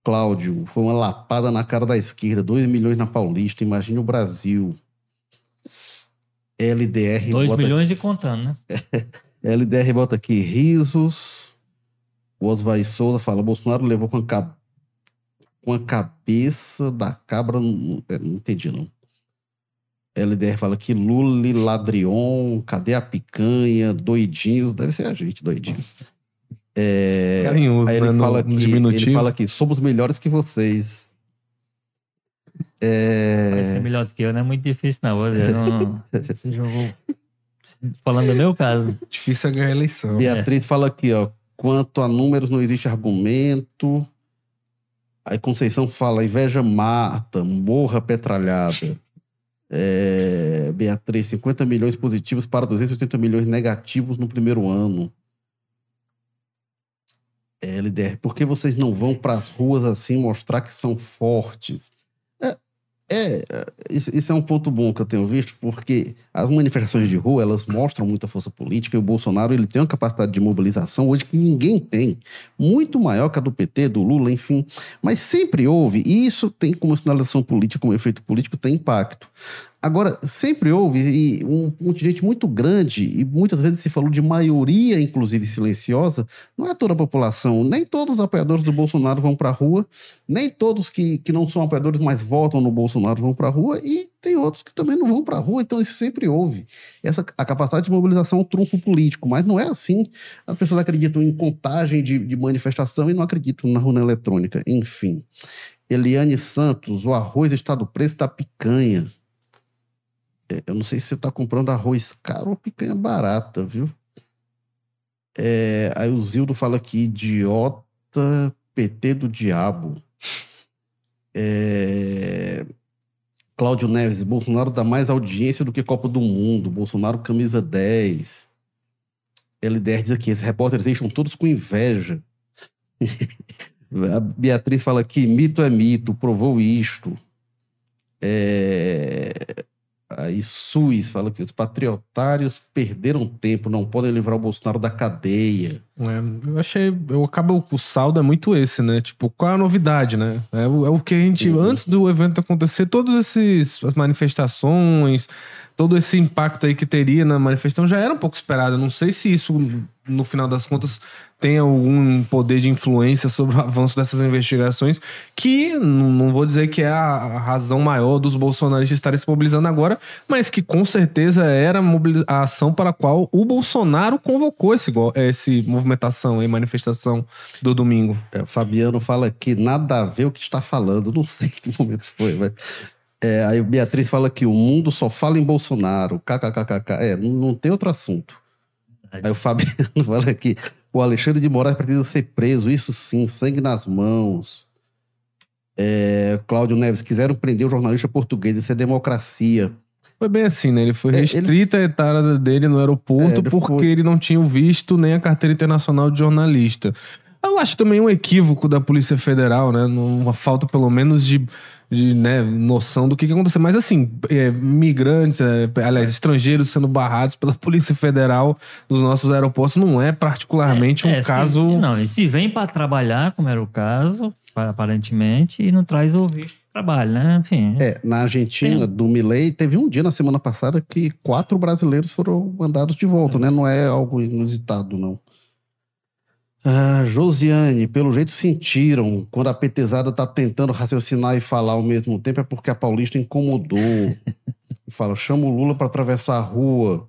Cláudio, foi uma lapada na cara da esquerda, 2 milhões na Paulista, imagine o Brasil. LDR 2 bota milhões e contando, né? <laughs> LDR bota aqui risos. O Oswald Souza fala: Bolsonaro levou com a, ca- com a cabeça da cabra. Não, é, não entendi, não. LDR fala que Lula e Ladrion, cadê a picanha? Doidinhos, deve ser a gente, doidinhos. É, Carinhoso, aí né? ele No, fala, no que, ele fala que somos melhores que vocês. É, Vai ser melhor do que eu, não é muito difícil, não. Eu não esse jogo. Falando do meu caso. Difícil é ganhar a eleição. Beatriz fala aqui, ó. Quanto a números, não existe argumento. Aí Conceição fala, inveja mata, morra petralhada. É, Beatriz, 50 milhões positivos para 280 milhões negativos no primeiro ano. É, LDR, por que vocês não vão para as ruas assim mostrar que são fortes? É, isso é um ponto bom que eu tenho visto, porque as manifestações de rua, elas mostram muita força política e o Bolsonaro ele tem uma capacidade de mobilização hoje que ninguém tem, muito maior que a do PT, do Lula, enfim. Mas sempre houve, e isso tem como sinalização política, como efeito político, tem impacto. Agora, sempre houve um contingente muito grande, e muitas vezes se falou de maioria, inclusive silenciosa, não é toda a população, nem todos os apoiadores do Bolsonaro vão para a rua, nem todos que, que não são apoiadores, mas votam no Bolsonaro vão para a rua, e tem outros que também não vão para a rua, então isso sempre houve. Essa, a capacidade de mobilização é um trunfo político, mas não é assim. As pessoas acreditam em contagem de, de manifestação e não acreditam na urna eletrônica. Enfim. Eliane Santos, o arroz está do preço da picanha. É, eu não sei se você está comprando arroz caro ou picanha barata, viu? É, aí o Zildo fala aqui, idiota PT do diabo. É, Cláudio Neves, Bolsonaro dá mais audiência do que Copa do Mundo. Bolsonaro camisa 10. LDR diz aqui, esses repórteres estão todos com inveja. <laughs> A Beatriz fala aqui, mito é mito, provou isto. É... Aí SUS fala que os patriotários perderam tempo, não podem livrar o Bolsonaro da cadeia. É, eu achei. Eu acabo. O saldo é muito esse, né? Tipo, qual é a novidade, né? É, o, é o que a gente. Uhum. Antes do evento acontecer, todas essas manifestações, todo esse impacto aí que teria na manifestação já era um pouco esperado. Não sei se isso, no final das contas, tem algum poder de influência sobre o avanço dessas investigações, que não vou dizer que é a razão maior dos bolsonaristas estarem se mobilizando agora, mas que com certeza era a ação para a qual o Bolsonaro convocou esse, esse movimentação e manifestação do domingo. É, Fabiano fala que nada a ver o que está falando, não sei que momento foi, mas é, aí Beatriz fala que o mundo só fala em Bolsonaro, kkkk. É, não, não tem outro assunto. Aí o Fabiano <laughs> fala aqui, o Alexandre de Moraes precisa ser preso, isso sim, sangue nas mãos. É, Cláudio Neves, quiseram prender o jornalista português, isso é democracia. Foi bem assim, né? Ele foi é, restrita ele... a entrada dele no aeroporto é, ele porque foi... ele não tinha visto nem a carteira internacional de jornalista. Eu acho também um equívoco da Polícia Federal, né? Uma falta, pelo menos, de de né, noção do que, que aconteceu. Mas assim, é, migrantes, é, aliás, estrangeiros sendo barrados pela <laughs> Polícia Federal nos nossos aeroportos não é particularmente é, um é, caso. Se, não, e se vem para trabalhar, como era o caso, aparentemente, e não traz o visto trabalho, né? Enfim. É, na Argentina, do Milei, teve um dia na semana passada que quatro brasileiros foram mandados de volta, né? Não é algo inusitado, não. Ah, Josiane, pelo jeito sentiram. Quando a petezada tá tentando raciocinar e falar ao mesmo tempo, é porque a Paulista incomodou. <laughs> fala, chama o Lula para atravessar a rua.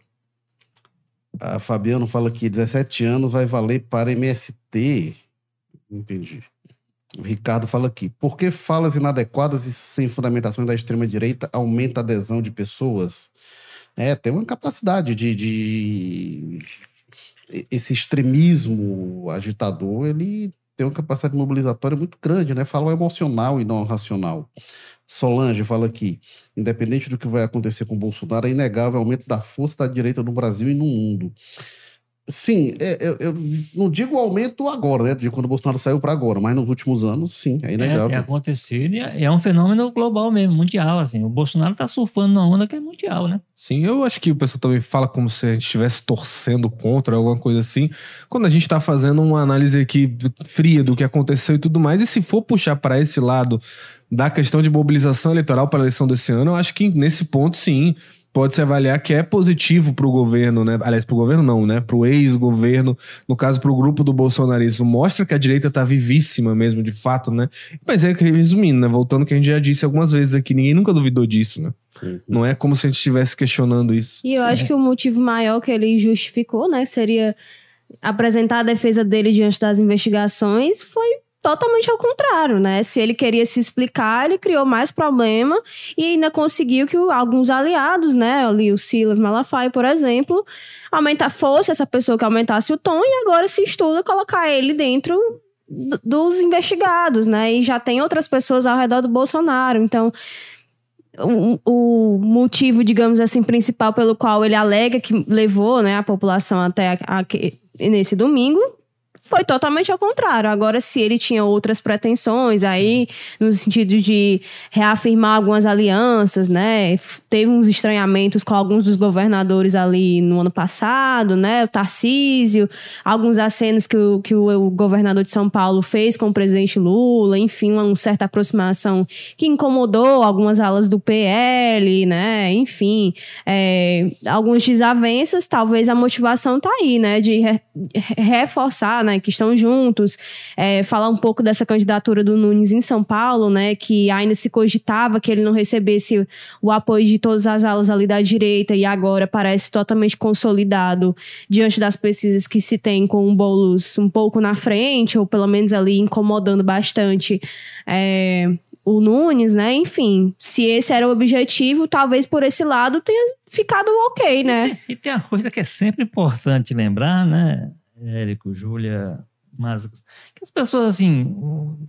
A Fabiano fala que 17 anos vai valer para MST. Entendi. O Ricardo fala aqui. Por que falas inadequadas e sem fundamentações da extrema-direita aumenta a adesão de pessoas? É, tem uma capacidade de, de esse extremismo agitador, ele tem uma capacidade mobilizatória muito grande, né? Fala o emocional e não o racional. Solange fala aqui, independente do que vai acontecer com Bolsonaro, é inegável o aumento da força da direita no Brasil e no mundo. Sim, é, eu, eu, não digo o aumento agora, né? De quando o Bolsonaro saiu para agora, mas nos últimos anos, sim, é inegável. É, tem acontecido e é, é um fenômeno global mesmo, mundial, assim. O Bolsonaro tá surfando numa onda que é mundial, né? Sim, eu acho que o pessoal também fala como se a gente estivesse torcendo contra, alguma coisa assim. Quando a gente tá fazendo uma análise aqui fria do que aconteceu e tudo mais, e se for puxar para esse lado da questão de mobilização eleitoral para a eleição desse ano, eu acho que nesse ponto, sim, pode-se avaliar que é positivo para o governo, né? Aliás, para o governo não, né? Para o ex-governo, no caso para o grupo do bolsonarismo, mostra que a direita está vivíssima mesmo, de fato, né? Mas é que resumindo, né? Voltando que a gente já disse algumas vezes aqui, ninguém nunca duvidou disso, né? Uhum. Não é como se a gente estivesse questionando isso. E eu acho é. que o motivo maior que ele justificou, né, seria apresentar a defesa dele diante das investigações, foi totalmente ao contrário, né? Se ele queria se explicar, ele criou mais problema e ainda conseguiu que alguns aliados, né, ali o Silas Malafaia, por exemplo, aumentar fosse essa pessoa que aumentasse o tom e agora se estuda colocar ele dentro dos investigados, né? E já tem outras pessoas ao redor do Bolsonaro, então o, o, motivo, digamos assim, principal pelo qual ele alega que levou né, a população até nesse domingo foi totalmente ao contrário. Agora, se ele tinha outras pretensões aí, no sentido de reafirmar algumas alianças, né? Teve uns estranhamentos com alguns dos governadores ali no ano passado, né? O Tarcísio, alguns acenos que o, que o, governador de São Paulo fez com o presidente Lula, enfim, uma certa aproximação que incomodou algumas alas do PL, né? Enfim, é, algumas desavenças, talvez a motivação tá aí, né? De re, reforçar, né? Que estão juntos, é, falar um pouco dessa candidatura do Nunes em São Paulo, né? Que ainda se cogitava que ele não recebesse o apoio de todas as alas ali da direita e agora parece totalmente consolidado diante das pesquisas que se tem com o Boulos um pouco na frente, ou pelo menos ali incomodando bastante é, o Nunes, né? Enfim, se esse era o objetivo, talvez por esse lado tenha ficado ok, né? <laughs> E tem uma coisa que é sempre importante lembrar, né, Érico, Júlia, mas que as pessoas, assim,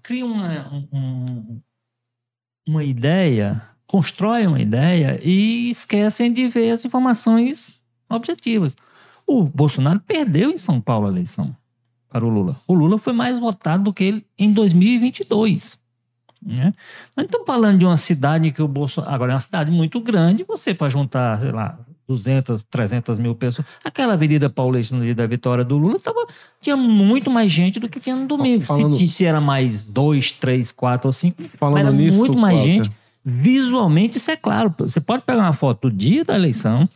criam uma, um, uma ideia, constroem uma ideia e esquecem de ver as informações objetivas. O Bolsonaro perdeu em São Paulo a eleição para o Lula. O Lula foi mais votado do que ele em 2022. Né? Nós estamos falando de uma cidade que o Bolsonaro. Agora, é uma cidade muito grande, você para juntar, sei lá, 200, 300 mil pessoas. Aquela Avenida Paulista no dia da vitória do Lula tava, tinha muito mais gente do que tinha no domingo. Falando- Se, se era mais dois, três, quatro ou cinco, Falando era nisso, muito mais Walter, gente. Visualmente, isso é claro. Você pode pegar uma foto do dia da eleição,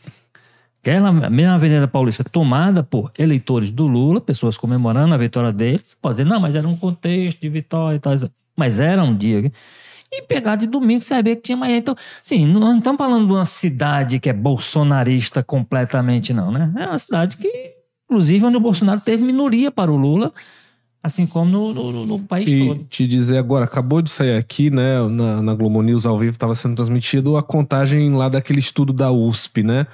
aquela mesma Avenida Paulista tomada por eleitores do Lula, pessoas comemorando a vitória deles. Você pode dizer, não, mas era um contexto de vitória e tal. Mas era um dia. E pegar de domingo, ver que tinha gente. Então, sim, não não estamos falando de uma cidade que é bolsonarista completamente, não, né? É uma cidade que, inclusive, onde o Bolsonaro teve minoria para o Lula, assim como no, no- no país E todo. te dizer agora, acabou de sair aqui, né, na, na Globo News ao vivo, estava sendo transmitido a contagem lá daquele estudo da USP, né,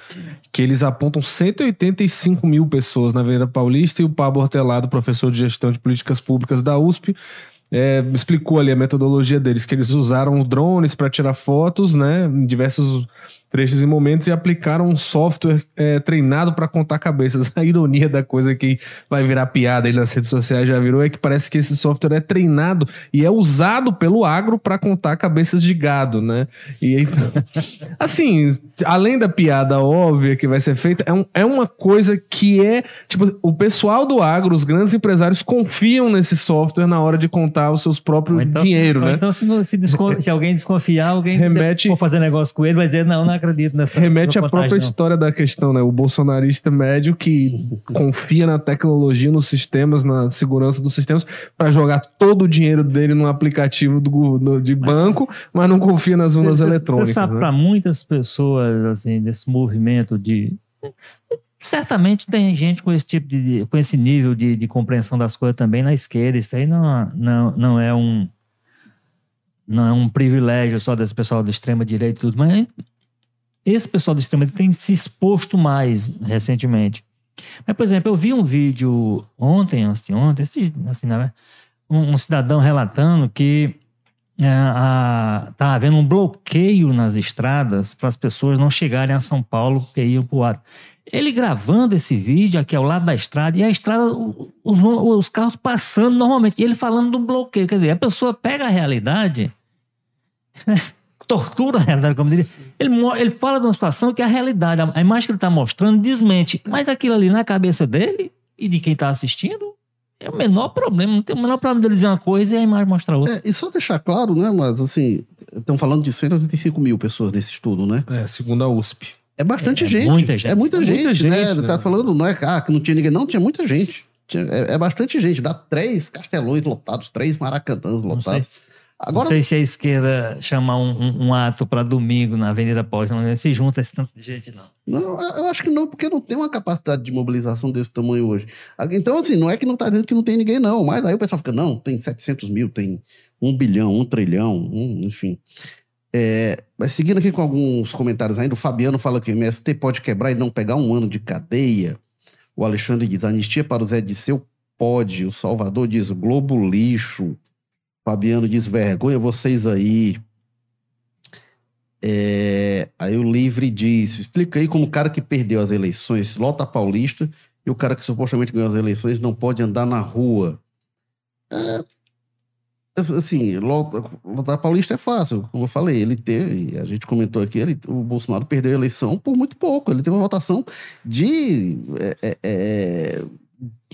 que eles apontam 185 mil pessoas na Avenida Paulista e o Pablo Hortelado, professor de gestão de políticas públicas da USP, é, explicou ali a metodologia deles, que eles usaram drones para tirar fotos, né, em diversos trechos e momentos e aplicaram um software é, treinado para contar cabeças. <laughs> A ironia da coisa que vai virar piada aí nas redes sociais já virou é que parece que esse software é treinado e é usado pelo agro para contar cabeças de gado, né? E então, <laughs> assim, além da piada óbvia que vai ser feita, é, um- é uma coisa que é tipo o pessoal do agro, os grandes empresários confiam nesse software na hora de contar os seus próprios então, dinheiro, né? Então, se, se <laughs> se alguém desconfiar, alguém Remete- for fazer negócio com ele, vai dizer, não, não acredito nessa Remete à própria não. história da questão, né? O bolsonarista médio que confia na tecnologia, nos sistemas, na segurança dos sistemas, para jogar todo o dinheiro dele num aplicativo do, do- de banco, mas não confia nas urnas eletrônicas. Você sabe, né? para muitas pessoas, assim, desse movimento de. Certamente tem gente com esse tipo de. com esse nível de, de compreensão das coisas também na esquerda. Isso aí não, não, não é um. Não é um privilégio só desse pessoal da extrema direita e tudo, mas esse pessoal da extrema direita tem se exposto mais recentemente. Mas, por exemplo, eu vi um vídeo ontem, ontem, esse- assim, né, um, um cidadão relatando que é, a- tá havendo um bloqueio nas estradas para as pessoas não chegarem a São Paulo porque iam para o ar. Ele gravando esse vídeo aqui ao lado da estrada e a estrada, os, os carros passando normalmente, e ele falando do bloqueio. Quer dizer, a pessoa pega a realidade, <laughs> tortura a realidade, como diria. Ele, ele fala de uma situação que é a realidade, a, a imagem que ele está mostrando desmente, mas aquilo ali na cabeça dele e de quem está assistindo é o menor problema. Não tem o menor problema dele dizer uma coisa e a imagem mostrar outra. É, e só deixar claro, né, mas assim, estão falando de 185 mil pessoas nesse estudo, né? É, segundo a USP. É bastante É gente. muita gente. É muita É gente, muita né? gente, tá né? falando, não é ah, que não tinha ninguém, não, tinha muita gente. Tinha- é, é bastante gente. Dá três castelões lotados, três maracanãs lotados. Agora, não sei se a esquerda chamar um, um- um ato para domingo na Avenida Paulista, não se junta esse tanto de gente, não. Não, eu acho que não, porque não tem uma capacidade de mobilização desse tamanho hoje. Então, assim, não é que não tá dizendo que não tem ninguém, não. Mas aí o pessoal fica, não, tem 700 mil, tem um bilhão, um trilhão, um, enfim. É, mas seguindo aqui com alguns comentários ainda, o Fabiano fala que o MST pode quebrar e não pegar um ano de cadeia. O Alexandre diz, anistia para o Zé Disseu pode. O Salvador diz, Globo lixo. Fabiano diz, vergonha vocês aí. É, aí o Livre diz: explica aí como o cara que perdeu as eleições lota Paulista e o cara que supostamente ganhou as eleições não pode andar na rua. É, assim, lotar Paulista é fácil, como eu falei, ele teve, a gente comentou aqui, ele, o Bolsonaro perdeu a eleição por muito pouco, ele teve uma votação de é, é, é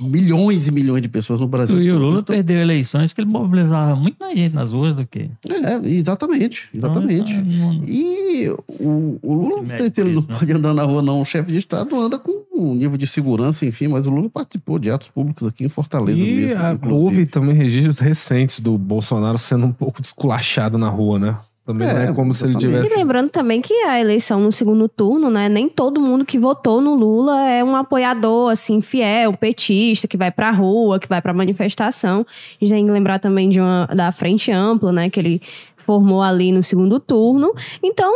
milhões e milhões de pessoas no Brasil. E o Lula então, perdeu eleições que ele mobilizava muito mais gente nas ruas do que. É, exatamente, exatamente. Então, não- E o, o Lula, Se ele não né? pode andar na rua, não. O chefe de Estado anda com um nível de segurança, enfim, mas o Lula participou de atos públicos aqui em Fortaleza E mesmo. a- houve também registros recentes do Bolsonaro sendo um pouco desculachado na rua, né? Também não É, é como se ele tivesse. E lembrando também que a eleição no segundo turno, né? Nem todo mundo que votou no Lula é um apoiador, assim, fiel, petista, que vai pra rua, que vai pra manifestação. A gente tem que lembrar também de uma, da Frente Ampla, né? Que ele formou ali no segundo turno. Então,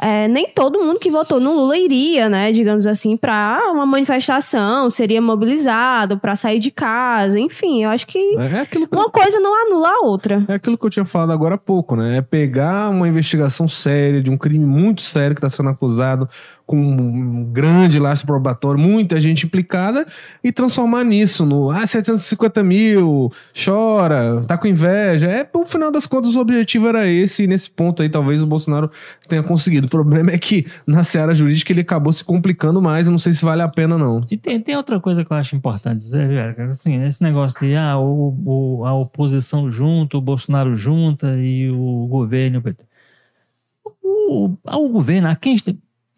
é, nem todo mundo que votou no Lula iria, né? Digamos assim, pra uma manifestação, seria mobilizado pra sair de casa. Enfim, eu acho que É aquilo que uma coisa não anula a outra. É aquilo que eu tinha falado agora há pouco, né? É pegar uma investigação séria de um crime muito sério que está sendo acusado, com um grande lastro probatório, muita gente implicada, e transformar nisso no ah, 750 mil, chora, tá com inveja. É, no final das contas, o objetivo era esse, e nesse ponto aí talvez o Bolsonaro tenha conseguido. O problema é que na seara jurídica ele acabou se complicando mais, eu não sei se vale a pena, não. E tem, tem outra coisa que eu acho importante dizer, que, assim, esse negócio de ah, o, o- a oposição junta, o Bolsonaro junta e o governo. o. O, o governo, a quem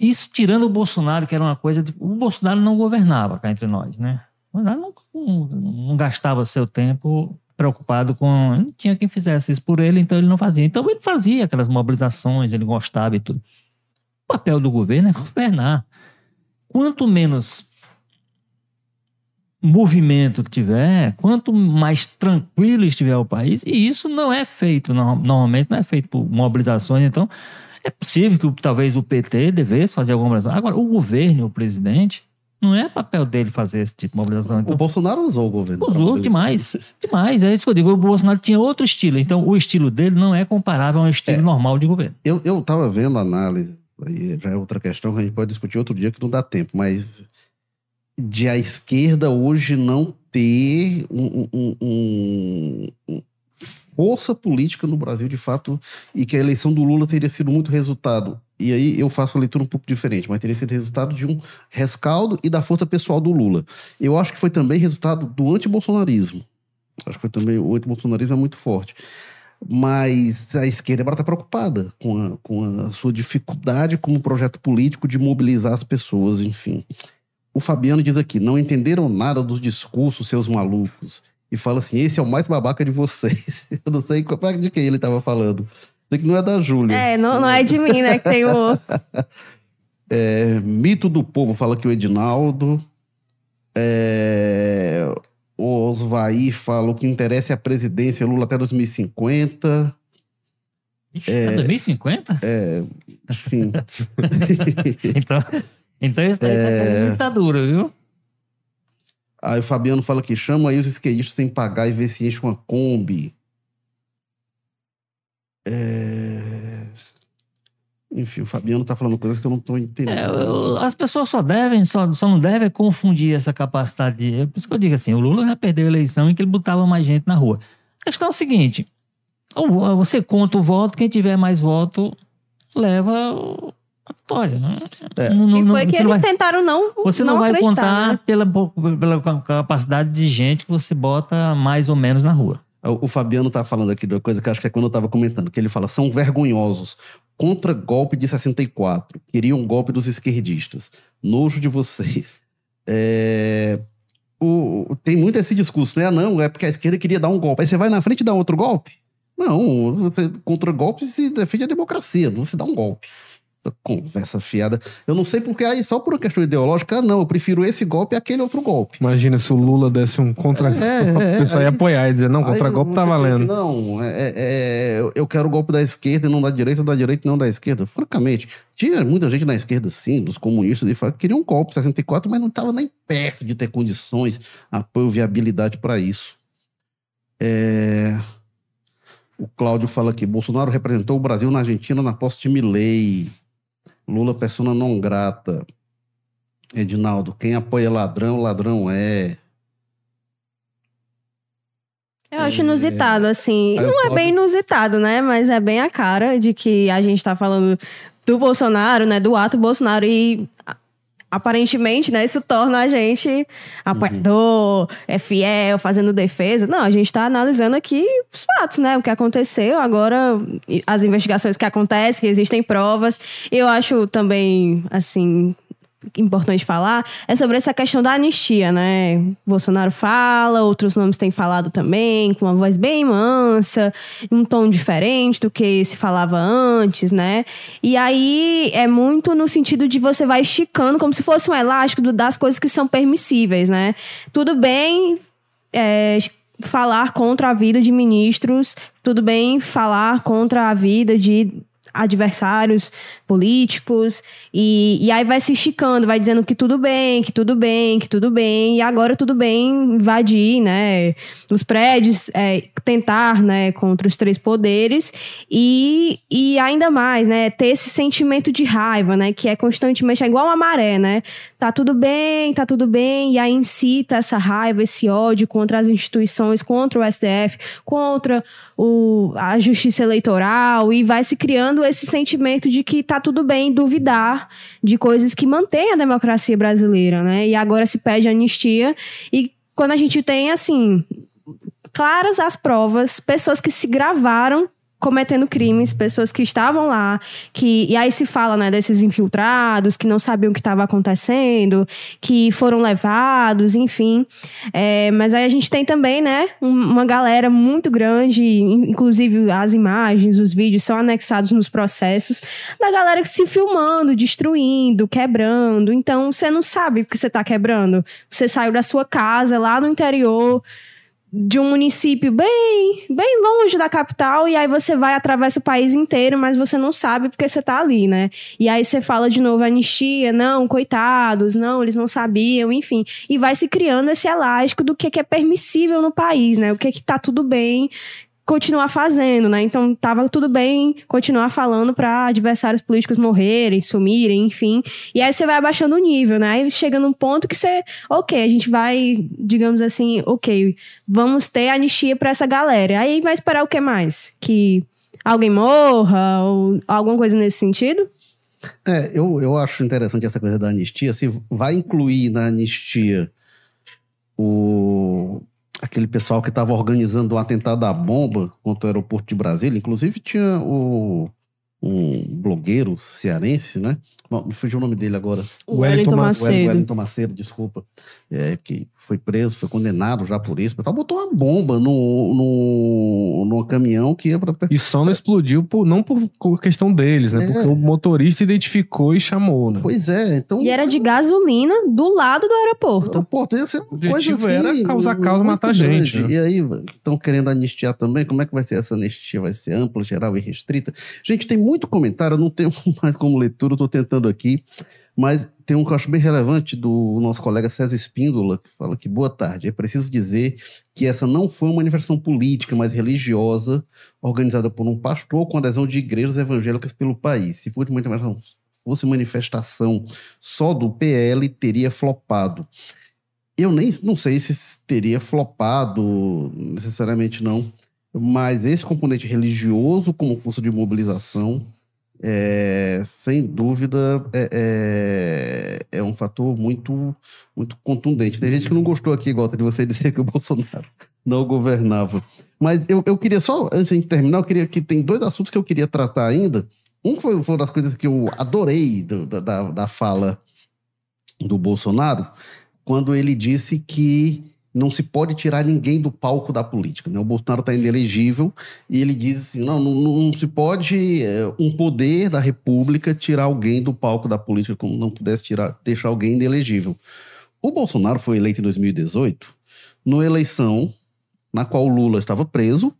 isso tirando o Bolsonaro, que era uma coisa. de- o Bolsonaro não governava cá entre nós, né? O Bolsonaro não, não- não gastava seu tempo preocupado com. Não tinha quem fizesse isso por ele, então ele não fazia. Então ele fazia aquelas mobilizações, ele gostava e tudo. O papel do governo é governar. Quanto menos movimento tiver, quanto mais tranquilo estiver o país, e isso não é feito, no- normalmente não é feito por mobilizações, então é possível que o- talvez o PT devesse fazer alguma mobilização. Agora, o governo, o presidente, não é papel dele fazer esse tipo de mobilização. O Então, Bolsonaro usou o governo. usou demais, demais. É isso que eu digo, o Bolsonaro tinha outro estilo, então o estilo dele não é comparável a um estilo normal de governo. Eu, eu tava vendo a análise, aí já é outra questão que a gente pode discutir outro dia que não dá tempo, mas de a esquerda hoje não ter um- um- um- força política no Brasil, de fato, e que a eleição do Lula teria sido muito resultado. E aí eu faço uma leitura um pouco diferente, mas teria sido resultado de um rescaldo e da força pessoal do Lula. Eu acho que foi também resultado do antibolsonarismo. Acho que foi também o antibolsonarismo é muito forte. Mas a esquerda está preocupada com a, com a sua dificuldade como projeto político de mobilizar as pessoas, enfim. O Fabiano diz aqui: não entenderam nada dos discursos, seus malucos. E fala assim: esse é o mais babaca de vocês. <laughs> Eu não sei de quem ele estava falando. Sei que não é da Júlia. É, não, não é de mim, né? Que tem o. <laughs> É, Mito do Povo fala que o Edinaldo. É, o Osvaí fala o que interessa é a presidência Lula até 2050. Ixi, é 2050? Enfim. <laughs> Então, então isso daí tá É. querendo ditadura, viu? Aí o Fabiano fala que chama aí os skatistas sem pagar e vê se enche uma Kombi. É... Enfim, o Fabiano tá falando coisas que eu não tô entendendo. É, as pessoas só devem, só, só não devem confundir essa capacidade de. Por isso que eu digo assim: o Lula já perdeu a eleição em que ele botava mais gente na rua. A questão é o seguinte: você conta o voto, quem tiver mais voto leva o- a vitória. Né? É. Não- não- Que não- foi que eles não vai, tentaram não. você não, vai acreditar, contar né? pela, pela capacidade de gente que você bota mais ou menos na rua. O o Fabiano tá falando aqui de uma coisa que acho que é quando eu tava comentando, que ele fala, são vergonhosos. Contra golpe de 64. Queriam um golpe dos esquerdistas. Nojo de vocês. É, o- tem muito esse discurso, né? Ah, não, é porque a esquerda queria dar um golpe. Aí você vai na frente e dá outro golpe? Não, você, contra golpe se defende a democracia, não se dá um golpe. Essa conversa fiada. Eu não sei porque aí, só por uma questão ideológica, ah, não, eu prefiro esse golpe e aquele outro golpe. Imagina se o Lula desse um contra. É, é, <laughs> o pessoal ia aí- apoiar e dizer, não, contra-golpe tá valendo. que, Não, é, é, é, eu- quero o golpe da esquerda e não da direita, da direita e não da esquerda. Francamente, tinha muita gente na esquerda, sim, dos comunistas, e fala que queriam um golpe 64, mas não estava nem perto de ter condições, apoio, viabilidade para isso. É, O Cláudio fala aqui: Bolsonaro representou o Brasil na Argentina na posse de Milley. Lula, persona não grata. Edinaldo, quem apoia ladrão, ladrão é. Eu acho inusitado, assim. Aí Não é bem inusitado, né? Mas é bem a cara de que a gente tá falando do Bolsonaro, né? Do ato Bolsonaro. E aparentemente, né? Isso torna a gente apoiador, é fiel, fazendo defesa. Não, a gente tá analisando aqui os fatos, né? O que aconteceu. Agora, as investigações que acontecem, que existem provas. Eu acho também, assim, importante falar é sobre essa questão da anistia, né? Bolsonaro fala, outros nomes têm falado também, com uma voz bem mansa, um tom diferente do que se falava antes, né? E aí é muito no sentido de você vai esticando como se fosse um elástico das coisas que são permissíveis, né? Tudo bem é, falar contra a vida de ministros, tudo bem falar contra a vida de adversários políticos e, e aí vai se esticando, vai dizendo que tudo bem, que tudo bem, que tudo bem e agora tudo bem invadir, né, os prédios, é, tentar, né, contra os três poderes e, e ainda mais, né, ter esse sentimento de raiva, né, que é constantemente é igual uma maré, né, tá tudo bem, tá tudo bem, e aí incita essa raiva, esse ódio contra as instituições, contra o STF, contra o, a justiça eleitoral, e vai se criando esse sentimento de que tá tudo bem duvidar de coisas que mantêm a democracia brasileira, né? E agora se pede anistia, e quando a gente tem, assim, claras as provas, pessoas que se gravaram cometendo crimes, pessoas que estavam lá, que e aí se fala, né, desses infiltrados que não sabiam o que estava acontecendo, que foram levados, enfim. É, mas aí a gente tem também, né, um- uma galera muito grande, in- inclusive as imagens, os vídeos são anexados nos processos da galera que se filmando, destruindo, quebrando. Então você não sabe porque você está quebrando. Você saiu da sua casa lá no interior de um município bem, bem longe da capital e aí você vai atravessa o país inteiro, mas você não sabe porque você tá ali, né? E aí você fala de novo anistia, não, coitados, não, eles não sabiam, enfim, e vai se criando esse elástico do que que é permissível no país, né? O que que tá tudo bem continuar fazendo, né? Então tava tudo bem continuar falando para adversários políticos morrerem, sumirem, enfim. E aí você vai abaixando o nível, né? Aí chega num ponto que você, OK, a gente vai, digamos assim, OK, vamos ter anistia para essa galera. Aí vai esperar o que mais? Que alguém morra ou alguma coisa nesse sentido? É, eu, eu acho interessante essa coisa da anistia. Se vai incluir na anistia o, aquele pessoal que estava organizando o atentado à bomba contra o aeroporto de Brasília, inclusive tinha o, um blogueiro cearense, né? Bom, me fugiu o nome dele agora. O Wellington Macedo. Wellington Macedo, desculpa. É, que foi preso, foi condenado já por isso. Mas tal, botou uma bomba no, no, no caminhão que ia para E só não explodiu por, não por questão deles, né? É. Porque o motorista identificou e chamou, né? Pois é, então. E era de gasolina do lado do aeroporto. Pô, ia ser O uma coisa objetivo assim, era causar causa, matar gente, né? E aí, estão querendo anistiar também. Como é que vai ser essa anistia? Vai ser ampla, geral e restrita? Gente, tem muito comentário, eu não tenho <laughs> mais como leitura, estou tentando aqui. Mas tem um que eu acho bem relevante do nosso colega César Espíndola, que fala que, boa tarde, é preciso dizer que essa não foi uma manifestação política, mas religiosa, organizada por um pastor com adesão de igrejas evangélicas pelo país. Se fosse uma manifestação, fosse manifestação só do PL, teria flopado. Eu nem não sei se teria flopado necessariamente não, mas esse componente religioso como força de mobilização é, sem dúvida é, é, é um fator muito muito contundente. Tem gente que não gostou aqui, Gota, de você <laughs> dizer que o Bolsonaro não governava. Mas eu, eu queria só, antes de terminar, eu queria que tem dois assuntos que eu queria tratar ainda. Um foi, foi uma das coisas que eu adorei do- da, da fala do Bolsonaro, quando ele disse que não se pode tirar ninguém do palco da política. Né? O Bolsonaro está inelegível e ele diz assim: não, não, não se pode é, um poder da República tirar alguém do palco da política como não pudesse tirar, deixar alguém inelegível. O Bolsonaro foi eleito em 2018 numa eleição na qual o Lula estava preso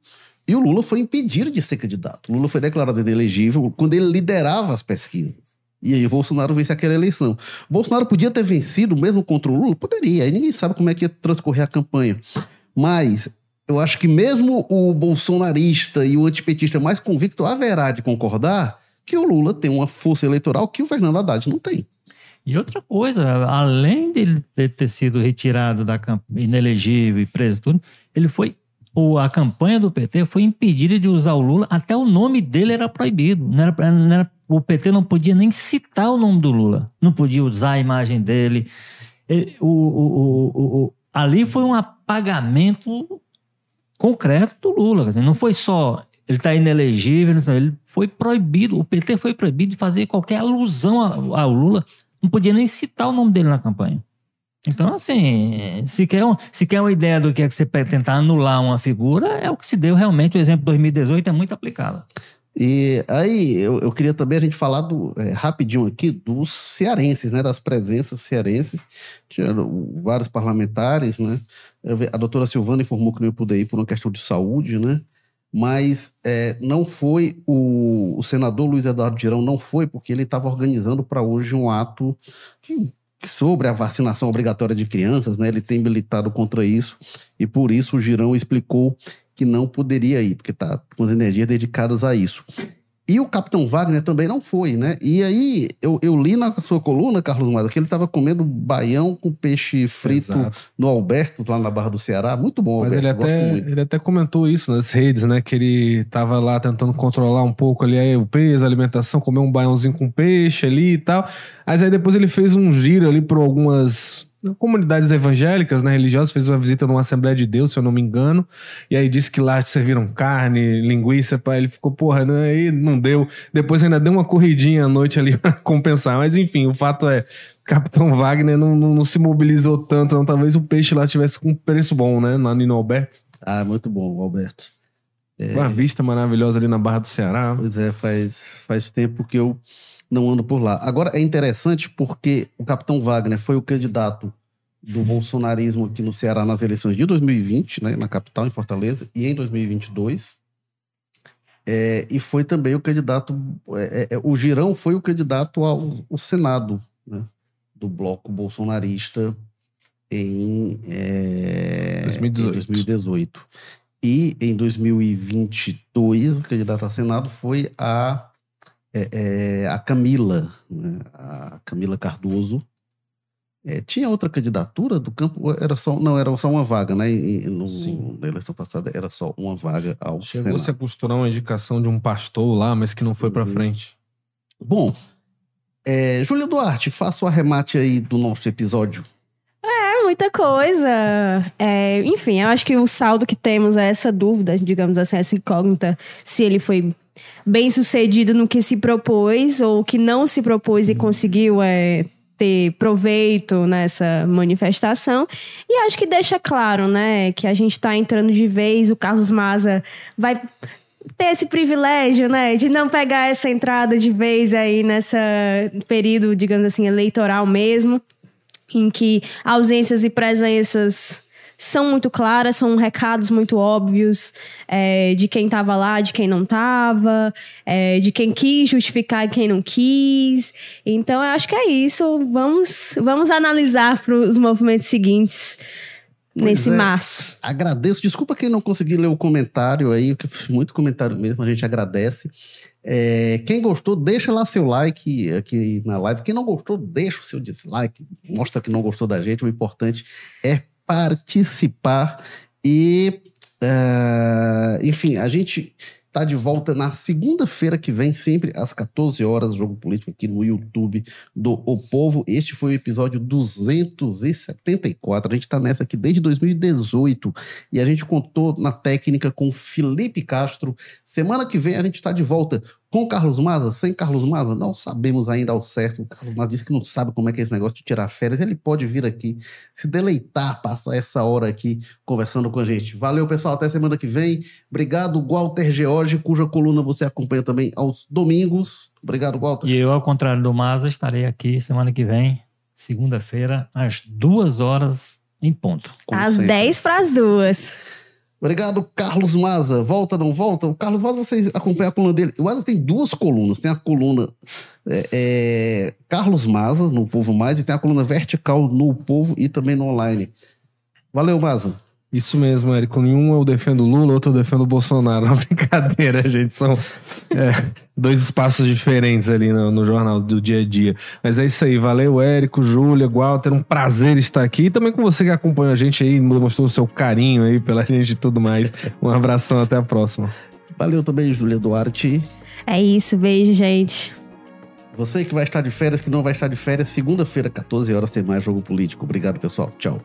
e o Lula foi impedido de ser candidato. O Lula foi declarado inelegível quando ele liderava as pesquisas. E aí Bolsonaro vence aquela eleição. Bolsonaro podia ter vencido mesmo contra o Lula? Poderia. Aí ninguém sabe como é que ia transcorrer a campanha. Mas eu acho que mesmo o bolsonarista e o antipetista mais convicto haverá de concordar que o Lula tem uma força eleitoral que o Fernando Haddad não tem. E outra coisa, além dele ter, sido retirado da camp- inelegível e preso tudo, ele foi o- a campanha do PT foi impedida de usar o Lula, até o nome dele era proibido. Não era, não era- o PT não podia nem citar o nome do Lula, não podia usar a imagem dele. Ele- o- o- o- ali foi um apagamento concreto do Lula. dizer, não foi só ele está inelegível, ele foi proibido, o PT foi proibido de fazer qualquer alusão ao, Lula, não podia nem citar o nome dele na campanha. Então, assim, se quer, um- se quer uma ideia do que é que você tentar anular uma figura, é o que se deu realmente. O exemplo de 2018 é muito aplicável. E aí, eu, eu queria também a gente falar do, é, rapidinho aqui dos cearenses, né? Das presenças cearenses. Tinham vários parlamentares, né? A doutora Silvana informou que não ia poder ir por uma questão de saúde, né? Mas é, não foi o, o senador Luiz Eduardo Girão, não foi, porque ele estava organizando para hoje um ato que sobre a vacinação obrigatória de crianças, né? Ele tem militado contra isso e por isso o Girão explicou que não poderia ir, porque está com as energias dedicadas a isso. E o Capitão Wagner também não foi, né? E aí, eu, eu li na sua coluna, Carlos Maia, que ele estava comendo baião com peixe frito Exato. no Alberto, lá na Barra do Ceará. Muito bom, Mas Alberto. ele até, ele até comentou isso nas redes, né? Que ele tava lá tentando controlar um pouco ali aí o peso, a alimentação, comer um baiãozinho com peixe ali e tal. Mas aí depois ele fez um giro ali por algumas comunidades evangélicas, né, religiosas, fez uma visita numa Assembleia de Deus, se eu não me engano, e aí disse que lá serviram carne, linguiça, pá, ele ficou, porra, né, aí não deu. Depois ainda deu uma corridinha à noite ali <laughs> pra compensar, mas enfim, o fato é, Capitão Wagner não, não, não se mobilizou tanto, não. talvez o peixe lá tivesse com um preço bom, né, na Nino Alberto. Ah, muito bom, Alberto. Uma vista maravilhosa ali na Barra do Ceará. Pois é, faz, faz tempo que eu não ando por lá. Agora, é interessante porque o Capitão Wagner foi o candidato do bolsonarismo aqui no Ceará nas eleições de 2020, né, na capital, em Fortaleza, e em 2022. É, e foi também o candidato. é, é, o Girão foi o candidato ao, ao Senado né, do bloco bolsonarista em, é, 2018. em 2018. E em 2022, o candidato a Senado foi a, é, é, a Camila, né, a Camila Cardoso. É, tinha outra candidatura do campo, era só, não, era só uma vaga, né? E- no- na eleição passada era só uma vaga ao Chegou-se Senado. a costurar uma indicação de um pastor lá, mas que não foi pra Uhum. frente. Bom, é, Júlia Duarte, faça o arremate aí do nosso episódio. É muita coisa. É, enfim, eu acho que o saldo que temos é essa dúvida, digamos assim, essa incógnita, se ele foi bem sucedido no que se propôs ou que não se propôs e conseguiu é, ter proveito nessa manifestação. E acho que deixa claro, né, que a gente está entrando de vez, o Carlos Maza vai ter esse privilégio, né, de não pegar essa entrada de vez aí nessa período, digamos assim, eleitoral mesmo em que ausências e presenças são muito claras, são recados muito óbvios é, de quem estava lá, de quem não estava, de quem quis justificar e quem não quis. Então, eu acho que é isso. Vamos, vamos analisar para os movimentos seguintes nesse é. março. Agradeço, desculpa quem não conseguiu ler o comentário aí, que foi muito comentário mesmo, a gente agradece. É, quem gostou, deixa lá seu like aqui na live. Quem não gostou, deixa o seu dislike, mostra que não gostou da gente. O importante é participar e, é, enfim, a gente tá de volta na segunda-feira que vem, sempre às 14 horas, Jogo Político aqui no YouTube do O Povo. Este foi o episódio 274. A gente tá nessa aqui desde 2018 e a gente contou na técnica com Felipe Castro. Semana que vem a gente tá de volta com Carlos Maza, sem Carlos Maza, não sabemos ainda ao certo. O Carlos Maza disse que não sabe como é que é esse negócio de tirar férias. Ele pode vir aqui se deleitar, passar essa hora aqui conversando com a gente. Valeu, pessoal. Até semana que vem. Obrigado, Walter George, cuja coluna você acompanha também aos domingos. Obrigado, Walter. E eu, ao contrário do Maza, estarei aqui semana que vem, segunda-feira, às duas horas em ponto. Como Às sempre. 10 para as duas. Obrigado, Carlos Maza. Volta, não volta? O Carlos Maza, vocês acompanham a coluna dele. O Maza tem duas colunas. Tem a coluna é, é, Carlos Maza, no Povo Mais, e tem a coluna vertical no Povo e também no online. Valeu, Maza. Isso mesmo, Érico. Nenhum eu defendo o Lula, outro eu defendo o Bolsonaro. <laughs> Não, brincadeira, gente. São é, dois espaços diferentes ali no, no, jornal do dia a dia. Mas é isso aí. Valeu, Érico, Júlia, Walter. Um prazer estar aqui. E também com você que acompanha a gente aí, mostrou o seu carinho aí pela gente e tudo mais. Um abração, até a próxima. Valeu também, Júlia Duarte. É isso, beijo, gente. Você que vai estar de férias, que não vai estar de férias, segunda-feira, 14 horas, tem mais jogo político. Obrigado, pessoal. Tchau.